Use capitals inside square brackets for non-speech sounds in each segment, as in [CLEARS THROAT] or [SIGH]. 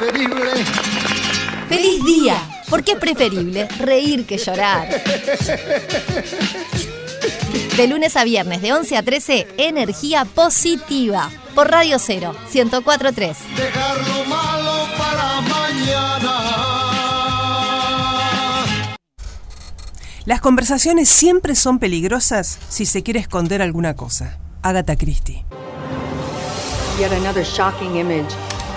preferible. ¡Feliz día! Porque es preferible reír que llorar. De lunes a viernes, de 11 a 13, energía positiva. Por Radio Cero, 1043. Dejar lo malo para mañana. Las conversaciones siempre son peligrosas si se quiere esconder alguna cosa. Agatha Christie. Yet another shocking image.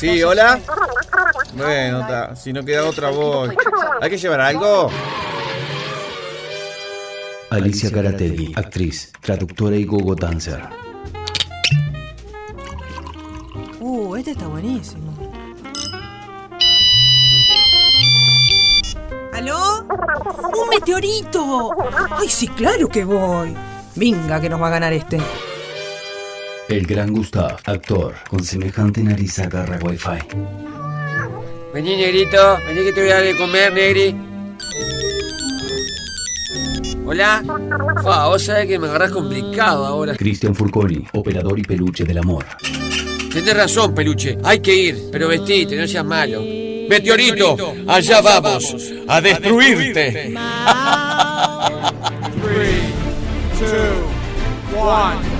Sí, hola. Bueno, ta, si no queda otra voz. ¿Hay que llevar algo? Alicia Carategui, actriz, traductora y gogo dancer. Uh, este está buenísimo. ¿Aló? ¡Un meteorito! ¡Ay, sí, claro que voy! Venga, que nos va a ganar este. El gran Gustav, actor, con semejante nariz agarra wifi. Vení, negrito, vení que te voy a dar de comer, negri. Hola. Fa, vos sabés que me agarrás complicado ahora. Cristian Furconi, operador y peluche del amor. Tenés razón, peluche. Hay que ir, pero vestite, no seas malo. Meteorito, allá vamos, a destruirte. [LAUGHS]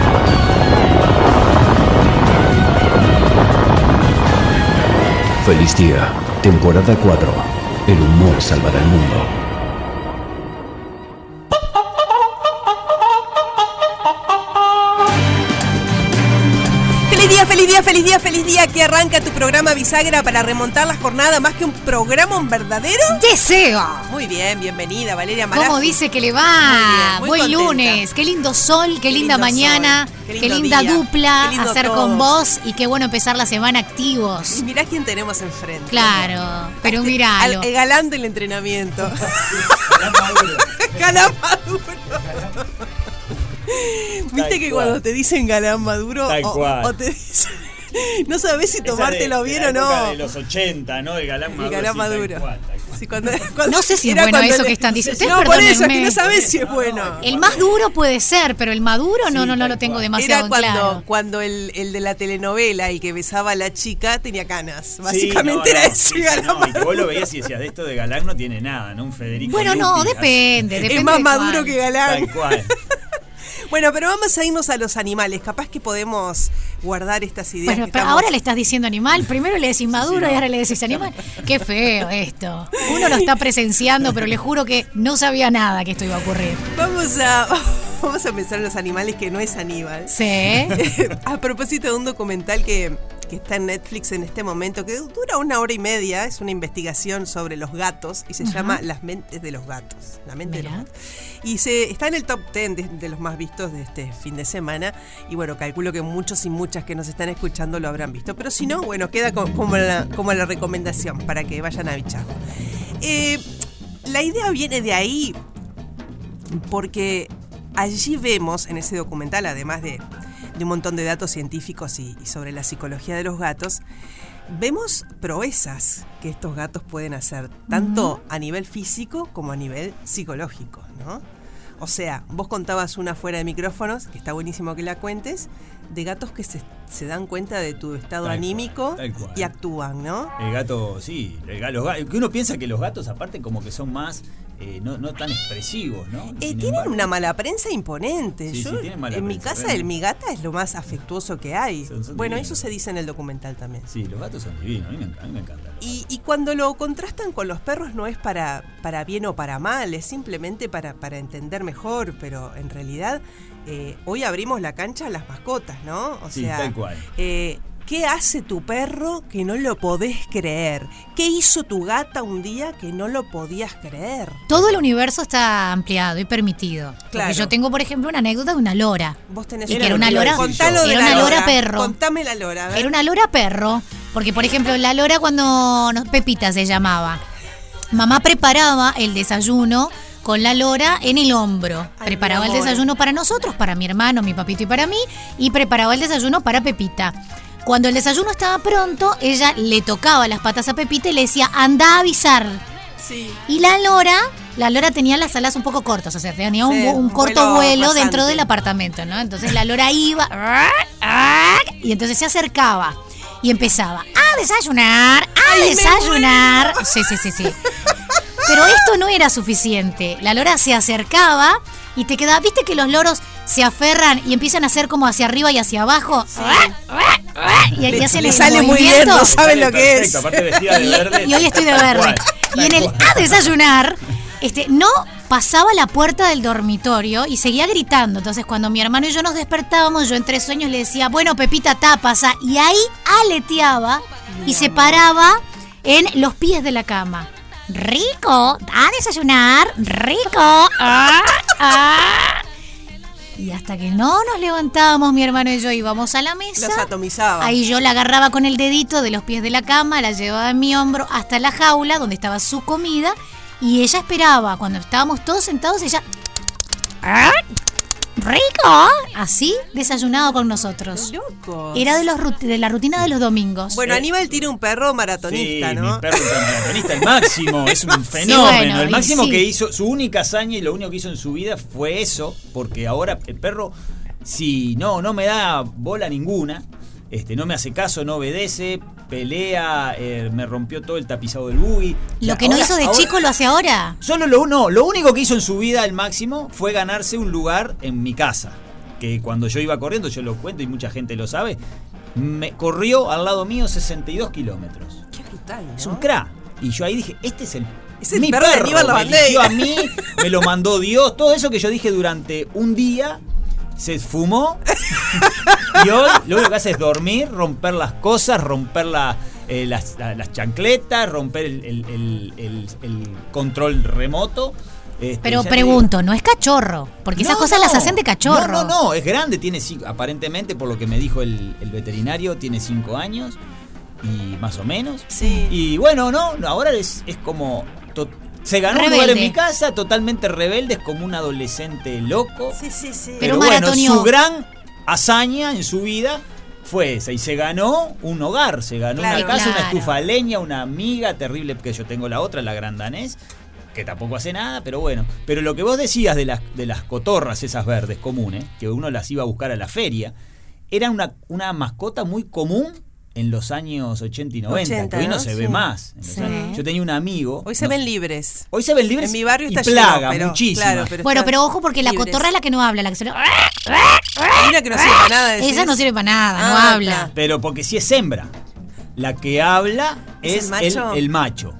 Feliz día, temporada 4. El humor salvará el mundo. ¡Feliz día, feliz día, feliz día, feliz día! Que arranca programa Bisagra para remontar la jornada más que un programa, un verdadero. ¡Deseo! Muy bien, bienvenida Valeria Marajo. ¿Cómo dice que le va? Muy bien, muy Buen contenta. lunes, qué lindo sol, qué, Qué linda mañana, sol, qué, linda día, dupla, qué lindo hacer todo. con vos y qué bueno empezar la semana activos. Y mirá quién tenemos enfrente. Claro, pero Este, al- el galán del entrenamiento. [LAUGHS] galán maduro. Viste que cuando te dicen galán maduro o, o te dicen [LAUGHS] no sabes si tomártelo de- de bien la o época no. de los 80, ¿no? El galán maduro. El galán maduro. Sí, cuando- cuando- No sé si es bueno eso le- que están diciendo. Ustedes No, por eso, es que no sabes si es bueno. El más duro puede ser, pero el maduro no, Sí, no, no lo tengo demasiado Era cuando, claro. cuando el, el de la telenovela, el que besaba a la chica, tenía canas. Sí, Básicamente no, era no, ese galán no, y que vos lo veías y decías, de esto de galán no tiene nada, ¿no? Un Federico Bueno, no, depende, [LAUGHS] depende. Es más de maduro cuál. que galán. Tal cual. [LAUGHS] Bueno, pero vamos a irnos a los animales. Capaz que podemos guardar estas ideas. Bueno, que pero estamos- ahora le estás diciendo animal, primero le decís [LAUGHS] maduro y ahora le decís animal. Qué feo esto. Uno lo está presenciando, pero le juro que no sabía nada que esto iba a ocurrir. Vamos a, [LAUGHS] vamos a pensar en los animales que no es Aníbal. Sí. [LAUGHS] a propósito de un documental que, que está en Netflix en este momento, que dura una hora y media, es una investigación sobre los gatos y se llama Las mentes de los gatos. La mente de los gatos. Y se, está en el top 10 de, de los más vistos de este fin de semana. Y bueno, calculo que muchos y muchas que nos están escuchando lo habrán visto. Pero si no, bueno, queda co- como, la, como la recomendación para que vayan a bicharlo. Eh, la idea viene de ahí porque allí vemos en ese documental, además de, de un montón de datos científicos y, y sobre la psicología de los gatos, vemos proezas que estos gatos pueden hacer, tanto a nivel físico como a nivel psicológico, ¿no? O sea, vos contabas una fuera de micrófonos, que está buenísimo que la cuentes, de gatos que se se dan cuenta de tu estado Tal anímico cual. y actúan, ¿no? El gato, sí. el los que uno piensa que los gatos, aparte, como que son más. Eh, no, no tan expresivos, ¿no? Eh, tienen embargo, una mala prensa imponente. Sí, Yo, sí, tienen mala en mi casa, el mi gata es lo más afectuoso que hay. Son- son bueno, divinos. eso se dice en el documental también. Sí, los gatos son divinos. A mí me, a mí me encantan. Y, y cuando lo contrastan con los perros no es para, para bien o para mal, es simplemente para, para entender mejor, pero en realidad eh, hoy abrimos la cancha a las mascotas, ¿no? O Sí, sea, tal cual. ¿Qué hace tu perro que no lo podés creer? ¿Qué hizo tu gata un día que no lo podías creer? Todo el universo está ampliado y permitido. Porque Claro. yo tengo, por ejemplo, una anécdota de una lora. Vos tenés Y que era una lora, Contalo de era la una lora lora. perro. Contame la lora, a ver. Era una lora perro. Porque, por ejemplo, la lora cuando... no, Pepita se llamaba. Mamá preparaba el desayuno con la lora en el hombro. Ay, preparaba el desayuno para nosotros, para mi hermano, mi papito y para mí. Y preparaba el desayuno para Pepita. Cuando el desayuno estaba pronto, ella le tocaba las patas a Pepita y le decía, anda a avisar. Sí. Y la lora, la lora tenía las alas un poco cortas, o sea, tenía un, Sí, un un corto vuelo dentro del apartamento, ¿no? Entonces la lora iba y entonces se acercaba y empezaba a desayunar, a Ay, desayunar. Sí, sí, sí, sí. Pero esto no era suficiente. La lora se acercaba y te quedaba, ¿viste que los loros se aferran y empiezan a hacer como hacia arriba y hacia abajo? Y, y Le- hacen le el sale muy bien, no saben lo que es. aparte vestida de verde. Y hoy estoy de verde. Y en el a desayunar, este, no pasaba la puerta del dormitorio y seguía gritando. Entonces, cuando mi hermano y yo nos despertábamos, yo entre sueños le decía, bueno, Pepita, tapasa. Y ahí aleteaba y se paraba en los pies de la cama. Rico, a desayunar, rico. ah, ah. Y hasta que no nos levantábamos, mi hermano y yo íbamos a la mesa. Los atomizaba. Ahí yo la agarraba con el dedito de los pies de la cama, la llevaba en mi hombro hasta la jaula donde estaba su comida y ella esperaba. Cuando estábamos todos sentados, ella... ¡Rico! Así desayunaba con nosotros. Loco. Era de, los, de la rutina de los domingos. Bueno, Aníbal tiene un perro maratonista, sí, ¿no? mi perro maratonista, el máximo, [LAUGHS] es un fenómeno. bueno, el máximo sí. que hizo, su única hazaña y lo único que hizo en su vida fue eso, porque ahora el perro, si no, no me da bola ninguna, este, no me hace caso, no obedece, pelea, eh, me rompió todo el tapizado del buggy. O sea, Lo que no ahora- hizo de ahora- chico lo hace ahora. Solo lo, no, lo único que hizo en su vida el máximo fue ganarse un lugar en mi casa. Que cuando yo iba corriendo, yo lo cuento y mucha gente lo sabe, me corrió al lado mío 62 kilómetros. Qué brutal, ¿no? Es un crack. Y yo ahí dije, este es el. Es el perro de Aníbal me a mí, me lo mandó Dios. Todo eso que yo dije durante un día se fumó. [LAUGHS] y hoy lo único que hace es dormir, romper las cosas, romper la- eh, las, la- las chancletas, romper el, el- el- el- el control remoto. Este, Pero pregunto, no es cachorro, porque esas cosas no. las hacen de cachorro. No, no, no, es grande, tiene cinco- aparentemente, por lo que me dijo el, el veterinario, tiene cinco años y más o menos. Sí. Y bueno, no, no, ahora es, es como. to- se ganó un lugar en mi casa, totalmente rebelde, es como un adolescente loco. Sí, sí, sí. Pero Pero, bueno, su gran hazaña en su vida fue esa. Y se ganó un hogar, se ganó Claro. una casa, una estufa leña, una amiga terrible, que yo tengo la otra, la gran danés, que tampoco hace nada, pero bueno. Pero lo que vos decías de las, de las cotorras, esas verdes comunes, que uno las iba a buscar a la feria, era una, una mascota muy común en los años 80 y 90, 80, que hoy no, ¿no? se Sí. ve más. Sí. Yo tenía un amigo. Hoy se no- ven libres. Hoy se ven libres En mi barrio y está plaga, lleno, pero, muchísimas. claro, pero Bueno, pero ojo porque la cotorra es la que no habla, la que se lo- una que no sirve para nada. decís. Esa no sirve para nada, no Ah, habla. claro. Pero porque si es hembra, la que habla ¿Es es, el macho? el macho.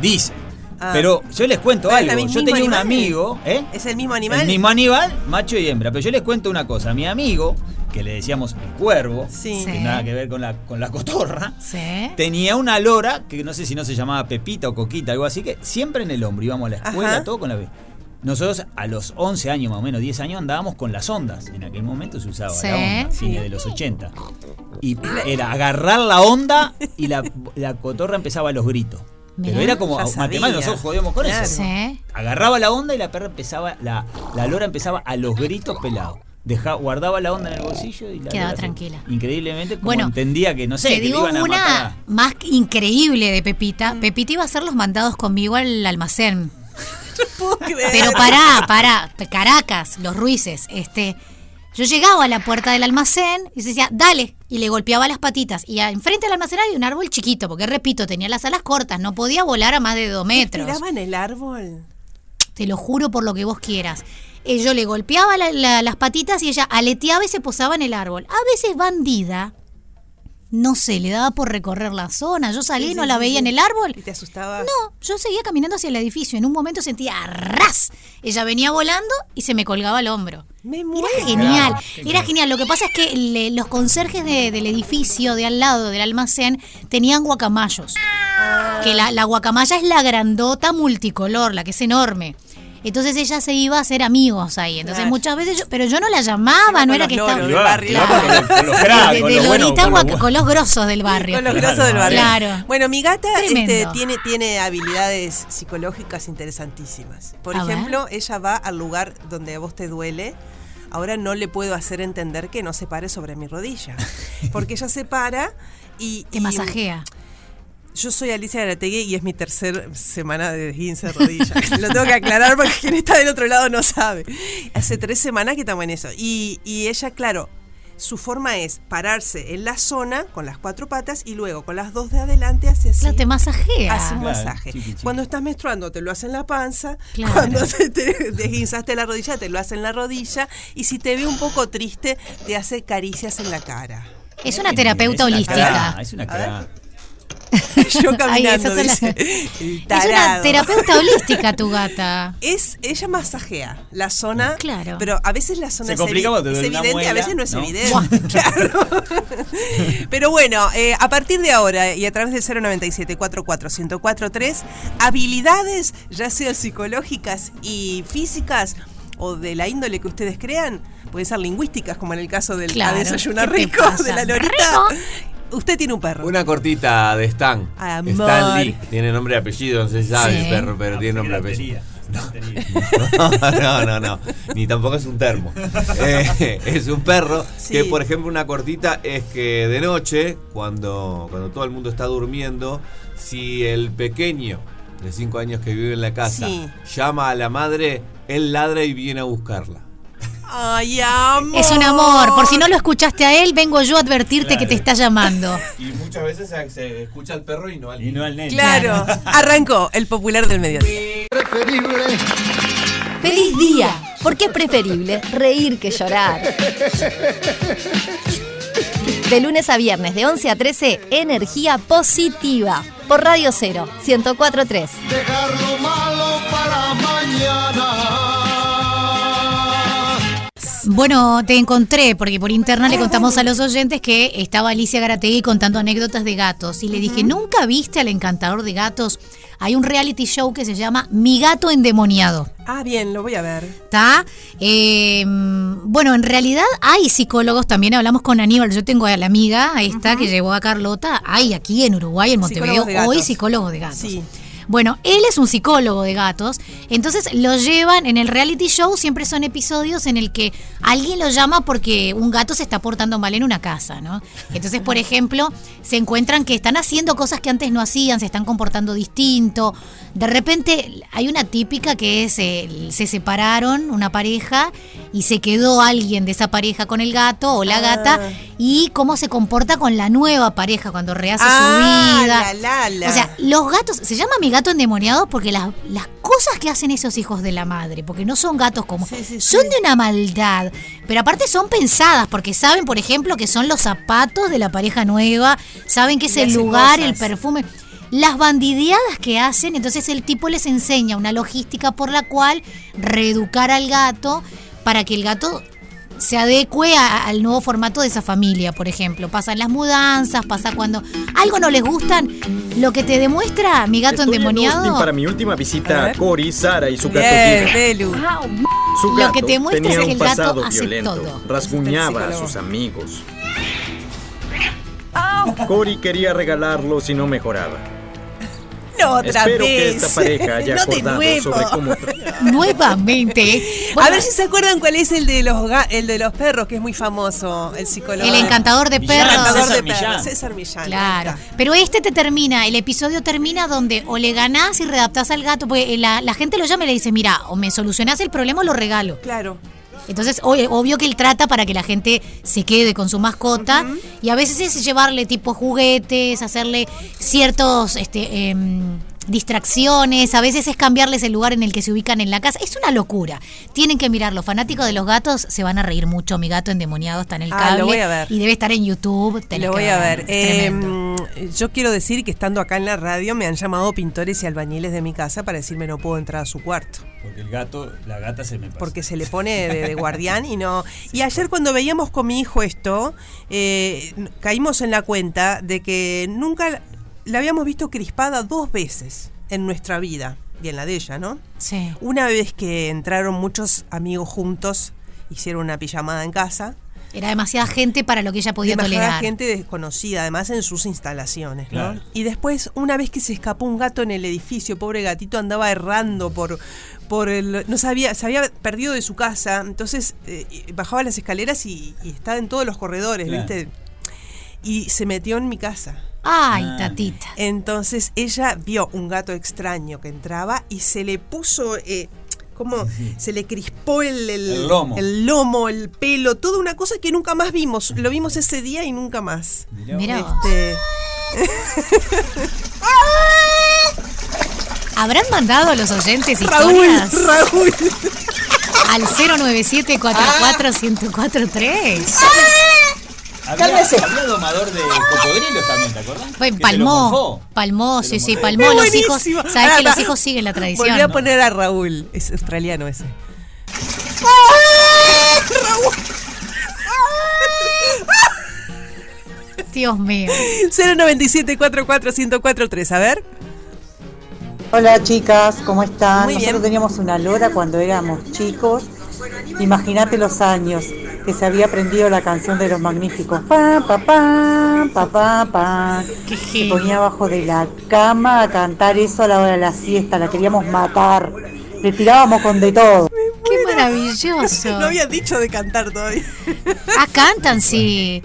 Dice. Ah. Pero yo les cuento ¿Pero es algo. Yo tenía un animal? amigo, ¿eh? ¿Es el mismo animal? El mismo animal, macho y hembra. Pero yo les cuento una cosa. Mi amigo, que le decíamos el cuervo, Sí. que Sí. nada que ver con la, con la cotorra, Sí. tenía una lora, que no sé si no se llamaba Pepita o Coquita, algo así, que siempre en el hombro íbamos a la escuela, Ajá. todo con la... Nosotros a los 11 años, más o menos 10 años, andábamos con las ondas. En aquel momento se usaba Sí. la onda, cine de los 80. Y era agarrar la onda y la, la cotorra empezaba a los gritos. Pero Mirá. era como matemáticos, nosotros jodíamos con Claro. eso. Sí. Agarraba la onda y la perra empezaba, la, la lora empezaba a los gritos pelados. Deja, guardaba la onda en el bolsillo y la Quedaba tranquila. Increíblemente, como Bueno, entendía que, no sé, Te que digo iban a matar. una más increíble de Pepita. Pepita iba a hacer los mandados conmigo al almacén. [LAUGHS] No puedo creer. Pero pará, pará, Caracas, los Ruices, este. Yo llegaba a la puerta del almacén y se decía, dale, y le golpeaba las patitas. Y a- enfrente del almacén había un árbol chiquito, porque repito, tenía las alas cortas, no podía volar a más de dos metros. ¿Tiraba en el árbol? Te lo juro por lo que vos quieras. Eh, yo le golpeaba la- la- las patitas y ella aleteaba y se posaba en el árbol. A veces bandida, no sé, le daba por recorrer la zona. Yo salí y Sí, no la veía sí. en el árbol. ¿Y te asustaba? No, yo seguía caminando hacia el edificio. En un momento sentía ras. Ella venía volando y se me colgaba al hombro. Me muero. Era genial, era genial. Lo que pasa es que le- los conserjes de- del edificio de al lado del almacén tenían guacamayos. Que la, la guacamaya es la grandota multicolor, la que es enorme. Entonces ella se iba a hacer amigos ahí. Entonces Claro. muchas veces yo, pero yo no la llamaba, no era que estaba. con los- grosos del barrio. Con los grosos del barrio. Claro. Bueno, mi gata este, tiene, tiene habilidades psicológicas interesantísimas. Por A ver. ejemplo, ella va al lugar donde a vos te duele. Ahora no le puedo hacer entender que no se pare sobre mi rodilla. Porque ella se para y. Te y- masajea. Yo soy Alicia Garategui y es mi tercera semana de esguince de rodilla. [LAUGHS] Lo tengo que aclarar porque quien está del otro lado no sabe. Hace tres semanas que estamos en eso. Y, y ella, claro, su forma es pararse en la zona con las cuatro patas y luego con las dos de adelante hace así. Claro, te masajea. Hace un Claro, masaje. chiqui, chiqui. Cuando estás menstruando te lo hace en la panza. Claro. Cuando [LAUGHS] te, te desguinzaste la rodilla te lo hace en la rodilla. Y si te ve un poco triste te hace caricias en la cara. Es una terapeuta Es una holística. Es una cra. [LAUGHS] Yo caminando, dice, Es una [LAUGHS] terapeuta holística tu [LAUGHS] gata. Es, ella masajea la zona, Claro. pero a veces la zona Se es, complica evi- cuando te es duele una evidente, a muela, veces no es ¿no? evidente. Claro. pero bueno, eh, a partir de ahora y a través del 097 44 1043 habilidades, ya sean psicológicas y físicas o de la índole que ustedes crean, pueden ser lingüísticas, como en el caso del Claro, a desayunar ¿qué te rico pasa? de la Lorita. Rico. Usted tiene un perro. Una cortita de Stan. Amor. Stan Lee. Tiene nombre y apellido, no se sabe Sí. el perro, pero tiene nombre y apellido. Filatería. [LAUGHS] No, no, no. Ni tampoco es un termo. [LAUGHS] Eh, es un perro Sí. que, por ejemplo, una cortita es que de noche, cuando, cuando todo el mundo está durmiendo, si el pequeño de 5 años que vive en la casa Sí. llama a la madre, él ladra y viene a buscarla. Ay, amor. Es un amor. Por si no lo escuchaste a él, vengo yo a advertirte que te está llamando. Y muchas veces se, se escucha al perro y no al Y no al nene. Claro, arrancó el popular del mediodía. Preferible. ¡Feliz día! Porque es preferible reír que llorar. De lunes a viernes, de 11 a 13, energía positiva. Por Radio 0, 1043. Dejar lo malo para mañana. Bueno, te encontré porque por interna le contamos a los oyentes que estaba Alicia Garategui contando anécdotas de gatos y le dije, ¿nunca viste al encantador de gatos? Hay un reality show que se llama Mi gato endemoniado. Ah, bien, lo voy a ver. ¿Está? Eh, bueno, en realidad hay psicólogos, también hablamos con Aníbal, yo tengo a la amiga, a esta que llevó a Carlota, hay aquí en Uruguay, en Montevideo, Psicólogos hoy psicólogos de gatos. Sí. Bueno, él es un psicólogo de gatos, entonces lo llevan en el reality show, siempre son episodios en el que alguien lo llama porque un gato se está portando mal en una casa, ¿no? Entonces, por [LAUGHS] ejemplo, se encuentran que están haciendo cosas que antes no hacían, se están comportando distinto. De repente hay una típica que es, eh, se separaron una pareja y se quedó alguien de esa pareja con el gato o la gata y cómo se comporta con la nueva pareja cuando rehace Ah, su vida. la, la, la. O sea, los gatos, se llama mi gato endemoniado porque las, las cosas que hacen esos hijos de la madre, porque no son gatos como, Sí, sí, son sí. de una maldad, pero aparte son pensadas, porque saben, por ejemplo, que son los zapatos de la pareja nueva, saben que es el lugar, cosas. el perfume. Las bandideadas que hacen, entonces el tipo les enseña una logística por la cual reeducar al gato para que el gato se adecue a- al nuevo formato de esa familia, por ejemplo. Pasan las mudanzas, pasa cuando algo no les gustan. Lo que te demuestra mi gato Estoy endemoniado. Para mi última visita A. Cory, Sara y su gato Bien, Giga. Belu. Su Lo que te muestra es que el gato pasado hace violento. todo. Rasguñaba a sus amigos. Cory quería regalarlo si no mejoraba. No, otra Espero que vez. esta pareja haya [LAUGHS] no de nuevo. sobre cómo tra- [LAUGHS] Nuevamente. a ver si se acuerdan cuál es el de los el de los perros, que es muy famoso, el psicólogo. el encantador de Millán, El perros. encantador César de perros, Millán. César Millán. Claro, pero este te termina, el episodio termina donde o le ganás y redaptás al gato, porque la, la gente lo llama y le dice, mira, o me solucionás el problema o lo regalo. Claro. Entonces, obvio que él trata para que la gente se quede con su mascota y a veces es llevarle tipo juguetes, hacerle ciertos este, em, distracciones, a veces es cambiarles el lugar en el que se ubican en la casa. Es una locura. Tienen que mirar. Los fanáticos de los gatos se van a reír mucho. Mi gato endemoniado está en el Ah, cable lo voy a ver. y debe estar en YouTube. tenés Lo que voy a ver. Eh, yo quiero decir que estando acá en la radio me han llamado pintores y albañiles de mi casa para decirme no puedo entrar a su cuarto. Porque el gato, la gata se me pasa. Porque se le pone de, de [LAUGHS] guardián y no. Y ayer cuando veíamos con mi hijo esto, eh, caímos en la cuenta de que nunca la- habíamos visto crispada dos veces en nuestra vida y en la de ella, ¿no? Sí. Una vez que entraron muchos amigos juntos, hicieron una pijamada en casa. Era demasiada gente para lo que ella podía Demasiada tolerar. gente desconocida, además en sus instalaciones, ¿no? Claro. Y después, una vez que se escapó un gato en el edificio, pobre gatito andaba errando por, por el. No sabía, se había perdido de su casa, entonces eh, bajaba las escaleras y, y estaba en todos los corredores, Claro. ¿viste? Y se metió en mi casa. Ay, tatita. Entonces ella vio un gato extraño que entraba y se le puso. Eh, como se le crispó el, el, El lomo. el lomo, el pelo, toda una cosa que nunca más vimos. Lo vimos ese día y nunca más. Mirá. Este, [LAUGHS] ¿Habrán mandado a los oyentes Raúl, historias? Raúl. Al 097 44 1043 Había, había domador de cocodrilos también, ¿te acordás? Lo palmó, palmó, sí, sí, Es palmó. Los hijos, sabes que los hijos siguen la tradición. Volví a poner a Raúl. Es australiano ese. [LAUGHS] Dios mío. 097 44 1043 A ver. Hola chicas, ¿cómo están? Muy Nosotros bien. teníamos una lora cuando éramos chicos. Imagínate los años que se había aprendido la canción de los magníficos. Pa, pa, pa, pa, pa, pa. Se ponía abajo de la cama a cantar eso a la hora de la siesta. La queríamos matar. Le tirábamos con de todo. Qué maravilloso. [LAUGHS] No había dicho de cantar todavía. Ah, cantan, sí.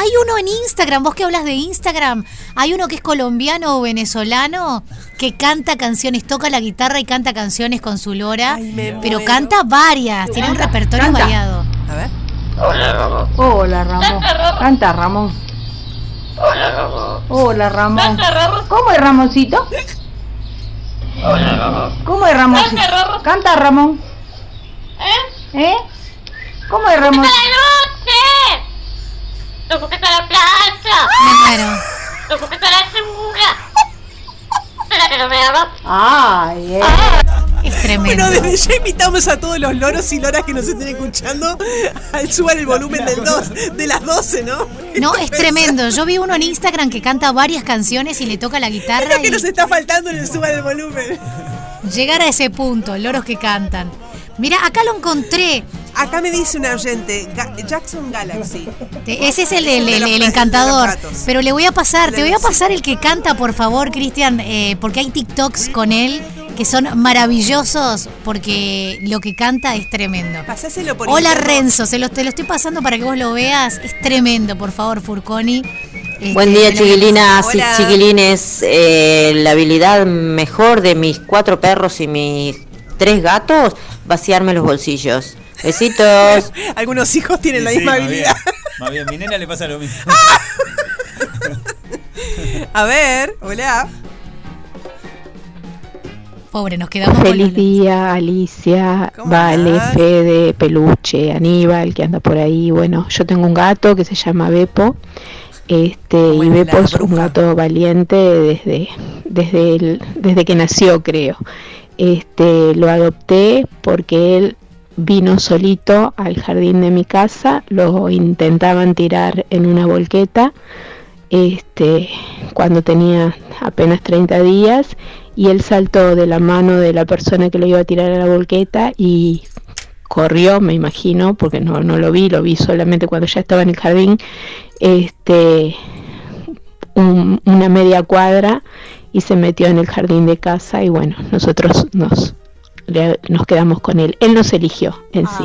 Hay uno en Instagram, vos que hablas de Instagram, hay uno que es colombiano o venezolano que canta canciones, toca la guitarra y canta canciones con su lora, pero muero. canta varias, tiene un repertorio Canta. variado. A ver. Hola Ramón. Hola Ramón. Canta Ramón. Hola Ramón. ¿Cómo es Ramoncito? ¿Cómo es Ramoncito? Canta Ramón. ¿Eh? ¿Cómo es Ramón? ¡Tengo que estar a la plaza! Me muero. ¡Tengo que estar a la segura! ¡Espera que no me haga! Ay, eh. Es tremendo. Bueno, desde ya invitamos a todos los loros y loras que nos estén escuchando a suban el volumen del dos, de las 12, ¿no? No, es tremendo. Yo vi uno en Instagram que canta varias canciones y le toca la Es guitarra lo que y nos está faltando en el suban el volumen. llegar a ese punto, loros que cantan. Mira, acá lo encontré. Acá me dice un oyente, Jackson Galaxy. Ese es el, el- encantador. Pero le voy a pasar, te voy a pasar el que canta, por favor, Cristian, eh, porque hay TikToks con él que son maravillosos porque lo que canta es tremendo. Pasáselo por Hola interno. Renzo, se te lo estoy pasando para que vos lo veas. Es tremendo, por favor, Furconi. Este, Buen día, chiquilinas y chiquilines. Eh, la habilidad mejor de mis cuatro perros y mis tres gatos, vaciarme los bolsillos. Besitos. [LAUGHS] Algunos hijos tienen la Sí, misma más habilidad. bien, Más bien, mi nena le pasa lo mismo. [LAUGHS] A ver, hola. Pobre, nos quedamos con Feliz día, Alicia, Vale, andás? Fede, Peluche, Aníbal, que anda por ahí. Bueno, yo tengo un gato que se llama Bepo. Este, y es la es un gato valiente desde, desde, el- desde que nació, creo. Este, lo adopté porque él vino solito al jardín de mi casa, lo intentaban tirar en una volqueta este, cuando tenía apenas 30 días y él saltó de la mano de la persona que lo iba a tirar a la volqueta y corrió, me imagino, porque no, no lo vi, lo vi solamente cuando ya estaba en el jardín, este, un- una media cuadra y se metió en el jardín de casa y bueno, nosotros nos, le- nos quedamos con él. Él nos eligió en sí.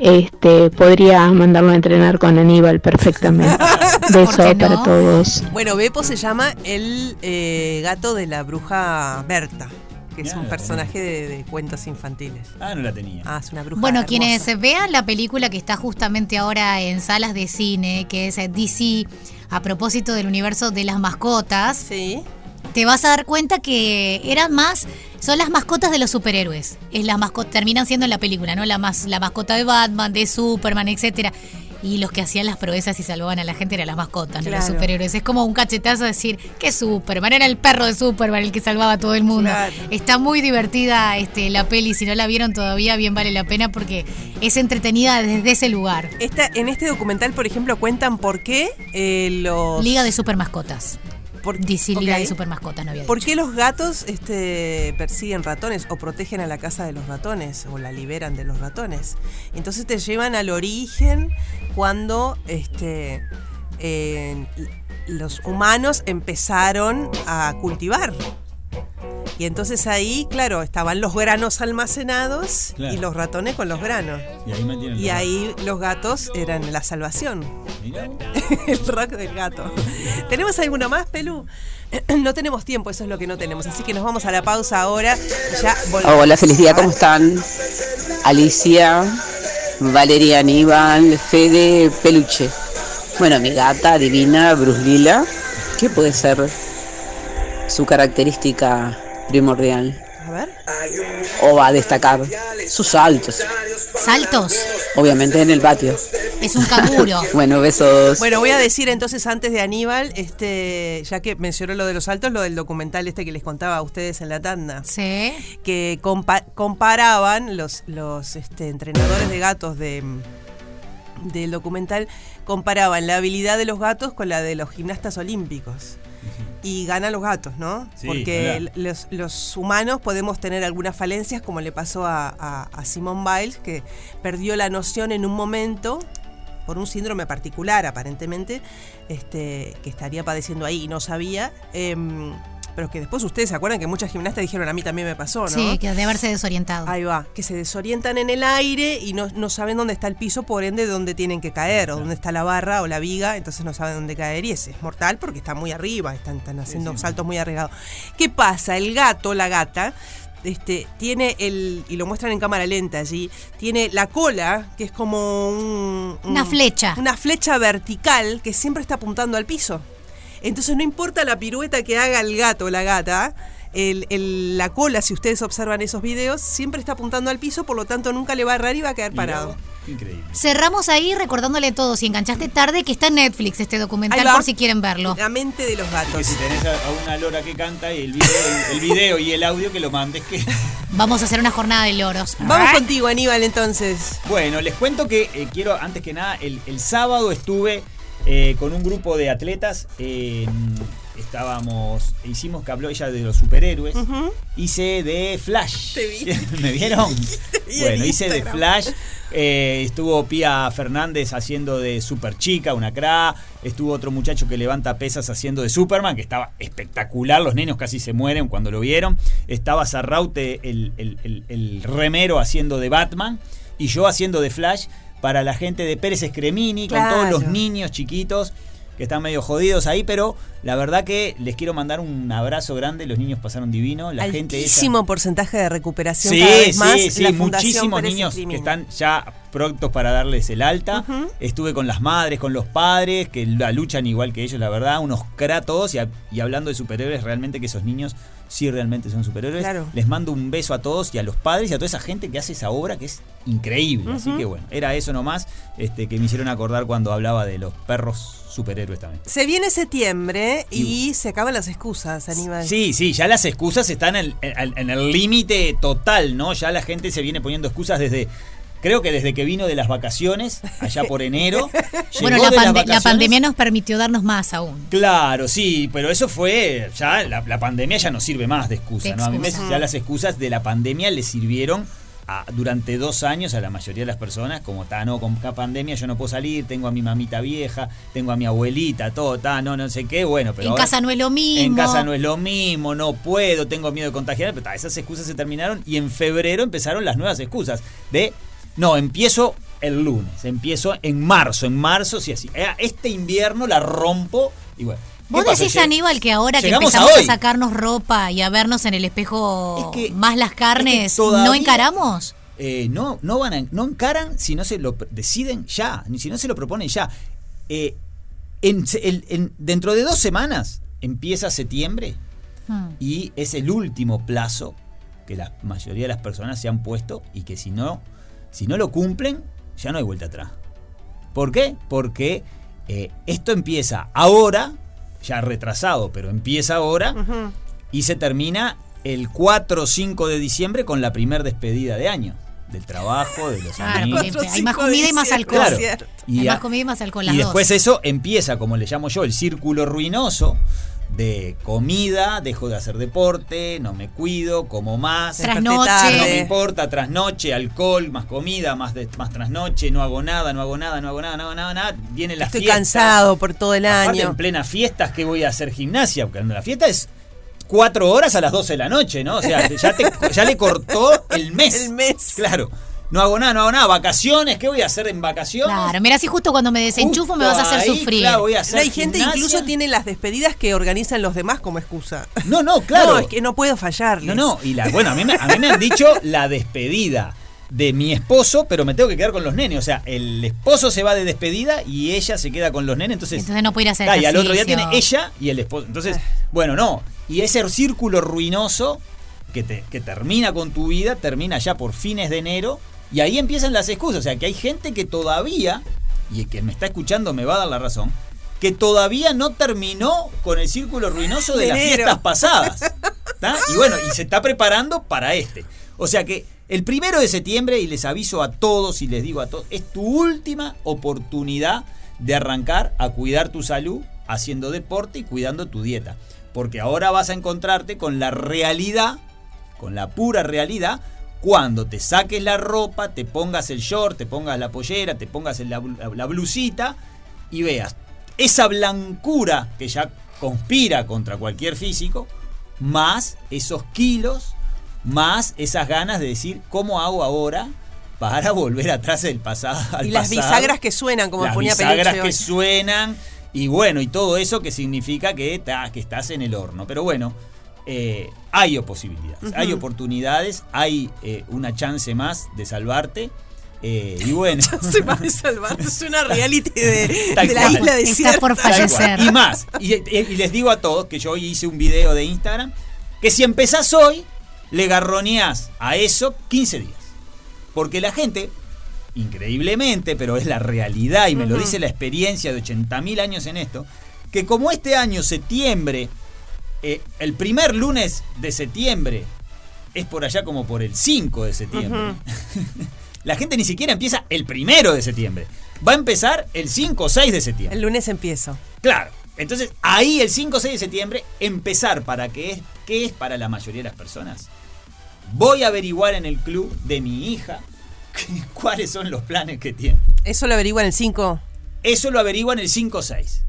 Este, podría mandarlo a entrenar con Aníbal perfectamente. [LAUGHS] Beso para todos. Bueno, Beppo se llama el eh, gato de la bruja Berta. que es un la personaje de, de cuentos infantiles. Ah, no la tenía. Ah, es una bruja. Bueno, hermosa. quienes vean la película que está justamente ahora en salas de cine, que es DC, a propósito del universo de las mascotas, te vas a dar cuenta que eran más, son las mascotas de los superhéroes. Es la mascota, terminan siendo en la película, ¿no? La, más, la mascota de Batman, de Superman, etcétera. Y los que hacían las proezas y salvaban a la gente eran las mascotas, no los Claro. superhéroes. Es como un cachetazo decir que Superman era el perro de Superman el que salvaba a todo el mundo. Claro. Está muy divertida este, la peli, si no la vieron todavía, bien vale la pena porque es entretenida desde ese lugar. Esta, en este documental, por ejemplo, cuentan por qué eh, los. Liga de Super Mascotas. Por, de Super no había ¿Por dicho. qué los gatos este, persiguen ratones o protegen a la casa de los ratones o la liberan de los ratones? Entonces te llevan al origen cuando este, eh, los humanos empezaron a cultivar. Y entonces ahí, claro, estaban los granos almacenados Claro. y los ratones con los granos. Y ahí Y los gatos eran la salvación. Mirá. [LAUGHS] El rock del gato. ¿Tenemos alguno más, Pelu? [CLEARS THROAT] No tenemos tiempo, eso es lo que no tenemos. Así que nos vamos a la pausa ahora. Ya. Hola, feliz día, ¿cómo están? Alicia, Valeria Aníbal, Fede, Peluche. Bueno, mi gata divina, Bruslila, ¿qué puede ser su característica primordial? A ver. O va a destacar sus saltos, ¿Saltos? obviamente en el patio. Es un canguro. [LAUGHS] Bueno, besos. Bueno, voy a decir entonces antes de Aníbal, este, ya que mencionó lo de los saltos, lo del documental este que les contaba a ustedes en la tanda. Sí. Que compa- comparaban los, los este, entrenadores de gatos de, del documental, comparaban la habilidad de los gatos con la de los gimnastas olímpicos. Y ganan los gatos, ¿no? Sí, Porque los humanos podemos tener algunas falencias, como le pasó a, a, a Simone Biles, que perdió la noción en un momento por un síndrome particular, aparentemente, este, que estaría padeciendo ahí y no sabía. em, pero que después ustedes se acuerdan que muchas gimnastas dijeron, a mí también me pasó, ¿no? Sí, que de haberse desorientado. Ahí va, que se desorientan en el aire y no, no saben dónde está el piso, por ende dónde tienen que caer, o dónde está la barra o la viga, entonces no saben dónde caer y ese es mortal porque está muy arriba, están, están haciendo saltos muy arriesgados. ¿Qué pasa? El gato, la gata, este, tiene el, y lo muestran en cámara lenta allí, tiene la cola, que es como un- un- Una flecha. Una flecha vertical que siempre está apuntando al piso. Entonces no importa la pirueta que haga el gato o la gata, el- el- la cola, si ustedes observan esos videos, siempre está apuntando al piso, por lo tanto nunca le va a errar y va a quedar parado. Increíble. Cerramos ahí recordándole a todos, si enganchaste tarde, que está en Netflix este documental por si quieren verlo. La mente de los Que gatos. si tenés a, a una lora que canta y el video, el, el video y el audio que lo mandes que. [LAUGHS] Vamos a hacer una jornada de loros. Vamos contigo, Aníbal, entonces. Bueno, les cuento que eh, quiero, antes que nada, el, el sábado estuve eh, con un grupo de atletas. eh, estábamos, hicimos que habló ella de los superhéroes. Hice de Flash. Te vi. [LAUGHS] ¿Me vieron? [LAUGHS] vi en bueno, hice de. Flash. eh, estuvo Pía Fernández haciendo de Super Chica, una cra. Estuvo otro muchacho que levanta pesas haciendo de Superman, que estaba espectacular. Los niños casi se mueren cuando lo vieron. Estaba Sarraute, el, el- el- el remero, haciendo de Batman. Y yo haciendo de Flash para la gente de Pérez Escremini, con todos los niños chiquitos que están medio jodidos ahí, pero la verdad que les quiero mandar un abrazo grande, los niños pasaron divino, la gente Altísimo porcentaje de recuperación Sí, cada vez sí, más. sí, la muchísimos niños que están ya prontos para darles el alta. Estuve con las madres, con los padres, que la luchan igual que ellos, la verdad, unos kratos y, a- y hablando de superhéroes, realmente que esos niños sí realmente son superhéroes. Claro. Les mando un beso a todos y a los padres y a toda esa gente que hace esa obra que es increíble. Así que bueno, era eso nomás este, que me hicieron acordar cuando hablaba de los perros superhéroes también. Se viene septiembre y se acaban las excusas, Aníbal. Sí, sí, ya las excusas están en, en- en el límite total, ¿no? Ya la gente se viene poniendo excusas desde, creo que desde que vino de las vacaciones, allá por enero. [LAUGHS] Bueno, la, pande- la pandemia nos permitió darnos más aún. Claro, sí, pero eso fue, ya la, la pandemia ya no sirve más de excusa, De ¿no? A mí me- ya las excusas de la pandemia le sirvieron a- durante dos años a la mayoría de las personas, como está, no, con la pandemia yo no puedo salir, tengo a mi mamita vieja, tengo a mi abuelita, todo, está, no, no sé qué, bueno, pero en ahora- casa no es lo mismo. en casa no es lo mismo, no puedo, tengo miedo de contagiar, pero ta, esas excusas se terminaron y en febrero empezaron las nuevas excusas de, no, empiezo el lunes, empiezo en marzo, en marzo sí así, eh, este invierno la rompo y bueno. Vos decís, Aníbal, que ahora que empezamos a, sacarnos ropa y a vernos en el espejo más las carnes, todavía- ¿no encaramos? Eh, no, no van a- no encaran si no se lo deciden ya, ni si no se lo proponen ya. Eh, en en- dentro de dos semanas empieza septiembre Hmm. y es el último plazo que la mayoría de las personas se han puesto y que si no, si no lo cumplen, ya no hay vuelta atrás. ¿Por qué? Porque eh, esto empieza ahora, ya retrasado, pero empieza ahora y se termina el 4 o 5 de diciembre con la primer despedida de año. Del trabajo, de los Claro, amigos. porque hay más comida y más alcohol. Claro. Hay Y, más a- comida y más alcohol las y después dos. eso empieza, como le llamo yo, el círculo ruinoso de comida, dejo de hacer deporte, no me cuido, como más, Trasnoche. no me importa, trasnoche, alcohol, más comida, más de, más trasnoche, no hago nada, no hago nada, no hago nada, no hago nada, nada. Viene la Estoy cansado por todo el Aparte, año. en plena fiestas, ¿qué voy a hacer gimnasia? Porque la fiesta es cuatro horas a las 12 de la noche, ¿no? O sea, ya, te- ya le cortó el mes. [LAUGHS] El mes. Claro. No hago nada, no hago nada. Vacaciones, ¿qué voy a hacer en vacaciones? Claro, mira, si justo cuando me desenchufo me vas a hacer ahí, sufrir. claro, voy a hacer No, hay gente gimnasia. incluso tiene las despedidas que organizan los demás como excusa. No, no, [LAUGHS] claro. No, es que no puedo fallarles. No, no, y la, bueno, a mí, me, a mí me han dicho la despedida de mi esposo, pero me tengo que quedar con los nenes. O sea, el esposo se va de despedida y ella se queda con los nenes. Entonces, Entonces no puede ir a hacer Ah, y al otro día tiene ella y el esposo. Entonces, bueno, no. Y ese círculo ruinoso que, te, que termina con tu vida, termina ya por fines de enero. Y ahí empiezan las excusas. O sea, que hay gente que todavía, y el que me está escuchando me va a dar la razón, que todavía no terminó con el círculo ruinoso de De las enero. fiestas pasadas. ¿tá? Y bueno, y se está preparando para este. O sea que el primero de septiembre, y les aviso a todos y les digo a todos, es tu última oportunidad de arrancar a cuidar tu salud haciendo deporte y cuidando tu dieta. Porque ahora vas a encontrarte con la realidad, con la pura realidad, cuando te saques la ropa, te pongas el short, te pongas la pollera, te pongas la, blu- la blusita y veas esa blancura que ya conspira contra cualquier físico, más esos kilos, más esas ganas de decir cómo hago ahora para volver atrás del pasado. al Y las pasado. bisagras que suenan, como las ponía bisagras Peluche que suenan y bueno, y todo eso que significa que, ta- que estás en el horno. Pero bueno, eh, hay posibilidades, hay oportunidades, hay eh, una chance más de salvarte. eh, y bueno. [LAUGHS] Salvar. Es una reality de, Tal de la cual. isla desierta. Tal cual. Y más. Y, les digo a todos que yo hoy hice un video de Instagram que si empezás hoy, le garroneás a eso 15 días. Porque la gente, increíblemente, pero es la realidad y me lo dice la experiencia de 80.000 años en esto, que como este año, septiembre, eh, el primer lunes de septiembre es por allá como por el 5 de septiembre. [LAUGHS] La gente ni siquiera empieza el primero de septiembre. Va a empezar el 5 o 6 de septiembre. El lunes empiezo. Claro. Entonces, ahí el 5 o 6 de septiembre, empezar para qué es, qué es para la mayoría de las personas. Voy a averiguar en el club de mi hija [LAUGHS] cuáles son los planes que tiene. ¿Eso lo averiguan el 5? Eso lo averiguan el 5 o 6.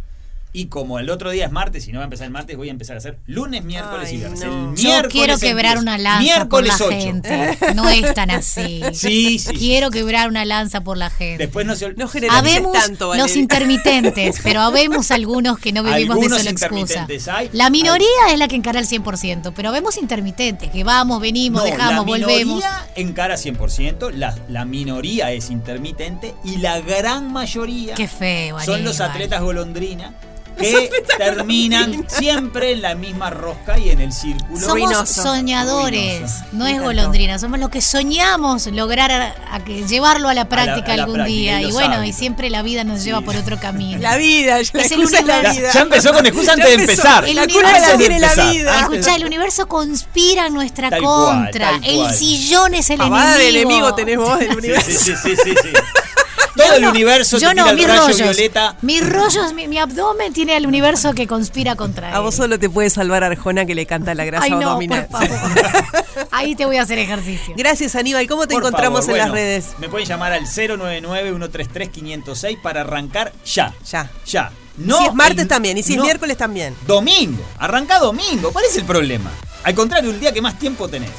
Y como el otro día es martes y no va a empezar el martes, voy a empezar a hacer lunes, miércoles y viernes. El Yo miércoles quiero quebrar una lanza Miércoles por la 8. gente. No es tan así. [LAUGHS] Sí, sí. Quiero quebrar una lanza por la gente. Después no se ol- Habemos los intermitentes, pero habemos algunos que no vivimos de Algunos solo excusa. hay. La minoría es la que encara el 100%, pero habemos intermitentes, que vamos, venimos, No, dejamos, la volvemos. minoría encara 100%, la, la minoría es intermitente y la gran mayoría Qué feo, son los atletas golondrina [LAUGHS] que terminan siempre en la misma rosca y en el círculo Somos ruinoso. soñadores, Ruinoso. no es golondrina, somos los que soñamos lograr a, a que llevarlo a la práctica a la algún práctica, día. y bueno, y siempre la vida nos lleva por otro camino. La vida, la Es el excusa es la vida. Ya empezó con excusa antes de empezar. El La universo culpa la tiene la vida. Escucha, el universo conspira en nuestra Tal cual, contra. el cual. sillón es el Pavada de enemigo. enemigo tenés vos del Sí, universo. sí, sí, sí, sí, sí. Todo el universo Yo te no, tira el mis rayo rollos. violeta. Mis rollos, mi, mi abdomen tiene al universo que conspira contra él. A vos solo te puede salvar Arjona que le canta la grasa Ay, no, abdominal. por favor. [LAUGHS] Ahí te voy a hacer ejercicio. Gracias Aníbal, ¿cómo te Por encontramos favor, en las redes? Me pueden llamar al 099-133-506 para arrancar ya. Ya. Ya. si es martes el- también, y si no- es miércoles también. Domingo. Arranca domingo. ¿Cuál es el problema? Al contrario, el día que más tiempo tenés.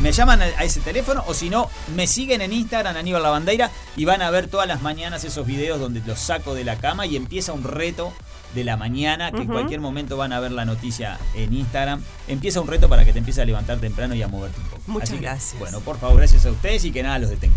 Me llaman a ese teléfono o si no, me siguen en Instagram Aníbal Lavandeira y van a ver todas las mañanas esos videos donde los saco de la cama y empieza un reto de la mañana, que en cualquier momento van a ver la noticia en Instagram. Empieza un reto para que te empieces a levantar temprano y a moverte un poco. Muchas Así que, gracias. bueno, por favor, gracias a ustedes y que nada los detenga.